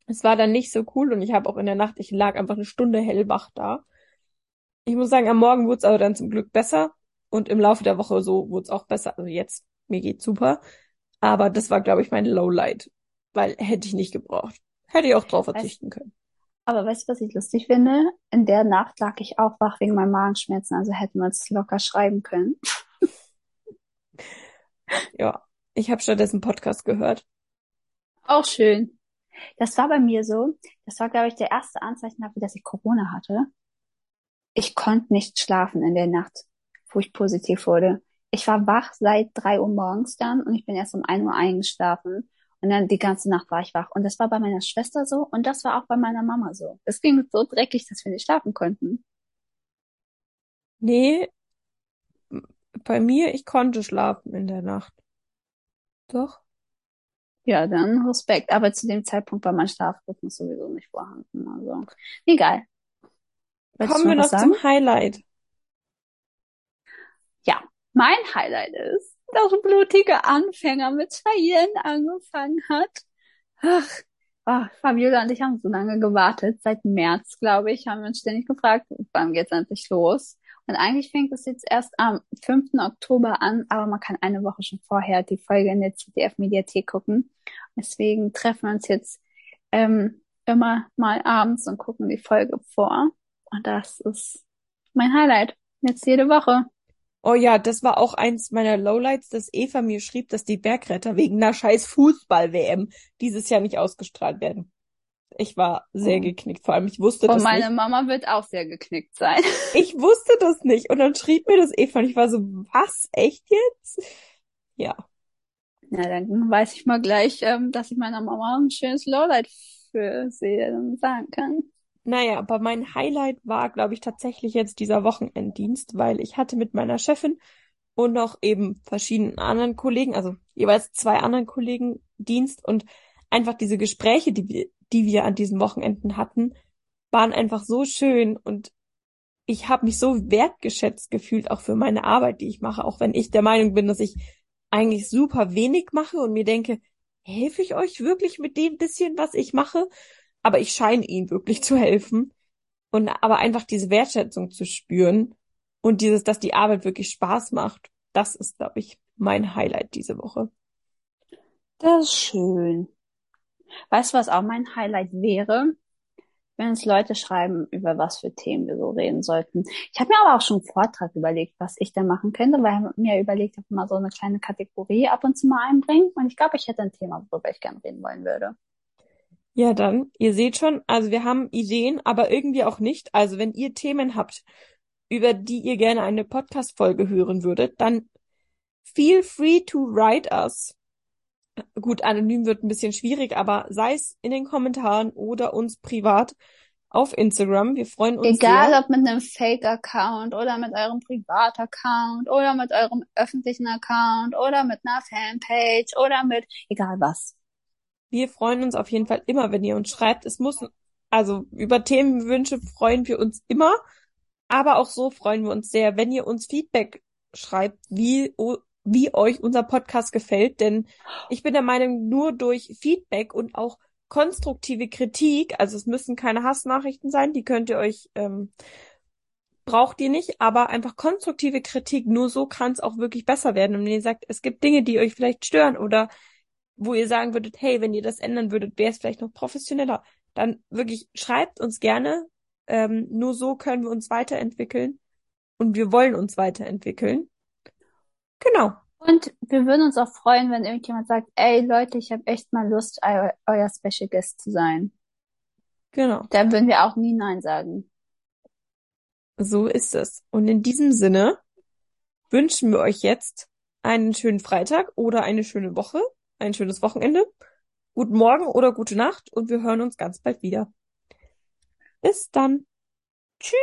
Es war dann nicht so cool und ich habe auch in der Nacht, ich lag einfach eine Stunde hellwach da. Ich muss sagen, am Morgen wurde es aber dann zum Glück besser und im Laufe der Woche so wurde es auch besser. Also jetzt, mir geht's super. Aber das war, glaube ich, mein Lowlight, weil hätte ich nicht gebraucht. Hätte ich auch drauf verzichten können. Aber weißt du, was ich lustig finde? In der Nacht lag ich auch wach wegen meinen Magenschmerzen, also hätten wir es locker schreiben können. Ja, ich habe stattdessen Podcast gehört. Auch schön. Das war bei mir so. Das war, glaube ich, der erste Anzeichen dafür, dass ich Corona hatte. Ich konnte nicht schlafen in der Nacht, wo ich positiv wurde. Ich war wach seit drei Uhr morgens dann und ich bin erst um ein Uhr eingeschlafen. Und dann die ganze Nacht war ich wach. Und das war bei meiner Schwester so und das war auch bei meiner Mama so. Es ging so dreckig, dass wir nicht schlafen konnten. Nee, bei mir, ich konnte schlafen in der Nacht. Doch. Ja, dann Respekt. Aber zu dem Zeitpunkt war mein Schlafrhythmus sowieso nicht vorhanden. Also, egal. Wolltest Kommen wir noch was noch sagen? zum Highlight. Ja, mein Highlight ist, dass blutige Anfänger mit Cheyenne angefangen hat. Ach, ach, Fabiola und ich haben so lange gewartet. Seit März, glaube ich, haben wir uns ständig gefragt, wann geht's endlich los? Und eigentlich fängt es jetzt erst am 5. Oktober an, aber man kann eine Woche schon vorher die Folge in der ZDF-Mediathek gucken. Deswegen treffen wir uns jetzt ähm, immer mal abends und gucken die Folge vor. Und das ist mein Highlight. Jetzt jede Woche. Oh ja, das war auch eins meiner Lowlights, dass Eva mir schrieb, dass die Bergretter wegen einer scheiß Fußball-WM dieses Jahr nicht ausgestrahlt werden. Ich war sehr Oh. geknickt. Vor allem, ich wusste Und das meine nicht. Mama wird auch sehr geknickt sein. Ich wusste das nicht. Und dann schrieb mir das Eva und ich war so, was? Echt jetzt? Ja. Ja, dann weiß ich mal gleich, ähm, dass ich meiner Mama ein schönes Lowlight für sie dann sagen kann. Naja, aber mein Highlight war, glaube ich, tatsächlich jetzt dieser Wochenenddienst, weil ich hatte mit meiner Chefin und noch eben verschiedenen anderen Kollegen, also jeweils zwei anderen Kollegen Dienst und einfach diese Gespräche, die wir, die wir an diesen Wochenenden hatten, waren einfach so schön und ich habe mich so wertgeschätzt gefühlt, auch für meine Arbeit, die ich mache, auch wenn ich der Meinung bin, dass ich eigentlich super wenig mache und mir denke, helfe ich euch wirklich mit dem bisschen, was ich mache? Aber ich scheine ihnen wirklich zu helfen. Und aber einfach diese Wertschätzung zu spüren und dieses, dass die Arbeit wirklich Spaß macht, das ist, glaube ich, mein Highlight diese Woche. Das ist schön. Weißt du, was auch mein Highlight wäre? wenn uns Leute schreiben, über was für Themen wir so reden sollten. Ich habe mir aber auch schon einen Vortrag überlegt, was ich da machen könnte, weil ich mir überlegt habe, mal so eine kleine Kategorie ab und zu mal einbringen. Und ich glaube, ich hätte ein Thema, worüber ich gerne reden wollen würde. Ja, dann, ihr seht schon, also wir haben Ideen, aber irgendwie auch nicht. Also wenn ihr Themen habt, über die ihr gerne eine Podcast-Folge hören würdet, dann feel free to write us. Gut, anonym wird ein bisschen schwierig, aber sei es in den Kommentaren oder uns privat auf Instagram. Wir freuen uns Egal sehr. ob mit einem Fake-Account oder mit eurem Privat-Account oder mit eurem öffentlichen Account oder mit einer Fanpage oder mit egal was. Wir freuen uns auf jeden Fall immer, wenn ihr uns schreibt. Es muss, also über Themenwünsche freuen wir uns immer, aber auch so freuen wir uns sehr, wenn ihr uns Feedback schreibt, wie wie euch unser Podcast gefällt, denn ich bin der Meinung, nur durch Feedback und auch konstruktive Kritik, also es müssen keine Hassnachrichten sein, die könnt ihr euch, ähm, braucht ihr nicht, aber einfach konstruktive Kritik, nur so kann es auch wirklich besser werden. Und wenn ihr sagt, es gibt Dinge, die euch vielleicht stören oder wo ihr sagen würdet, hey, wenn ihr das ändern würdet, wäre es vielleicht noch professioneller, dann wirklich schreibt uns gerne. Ähm, nur so können wir uns weiterentwickeln und wir wollen uns weiterentwickeln. Genau. Und wir würden uns auch freuen, wenn irgendjemand sagt, ey Leute, ich habe echt mal Lust, eu euer Special Guest zu sein. Genau. Da würden wir auch nie Nein sagen. So ist es. Und in diesem Sinne wünschen wir euch jetzt einen schönen Freitag oder eine schöne Woche, ein schönes Wochenende, guten Morgen oder gute Nacht und wir hören uns ganz bald wieder. Bis dann. Tschüss.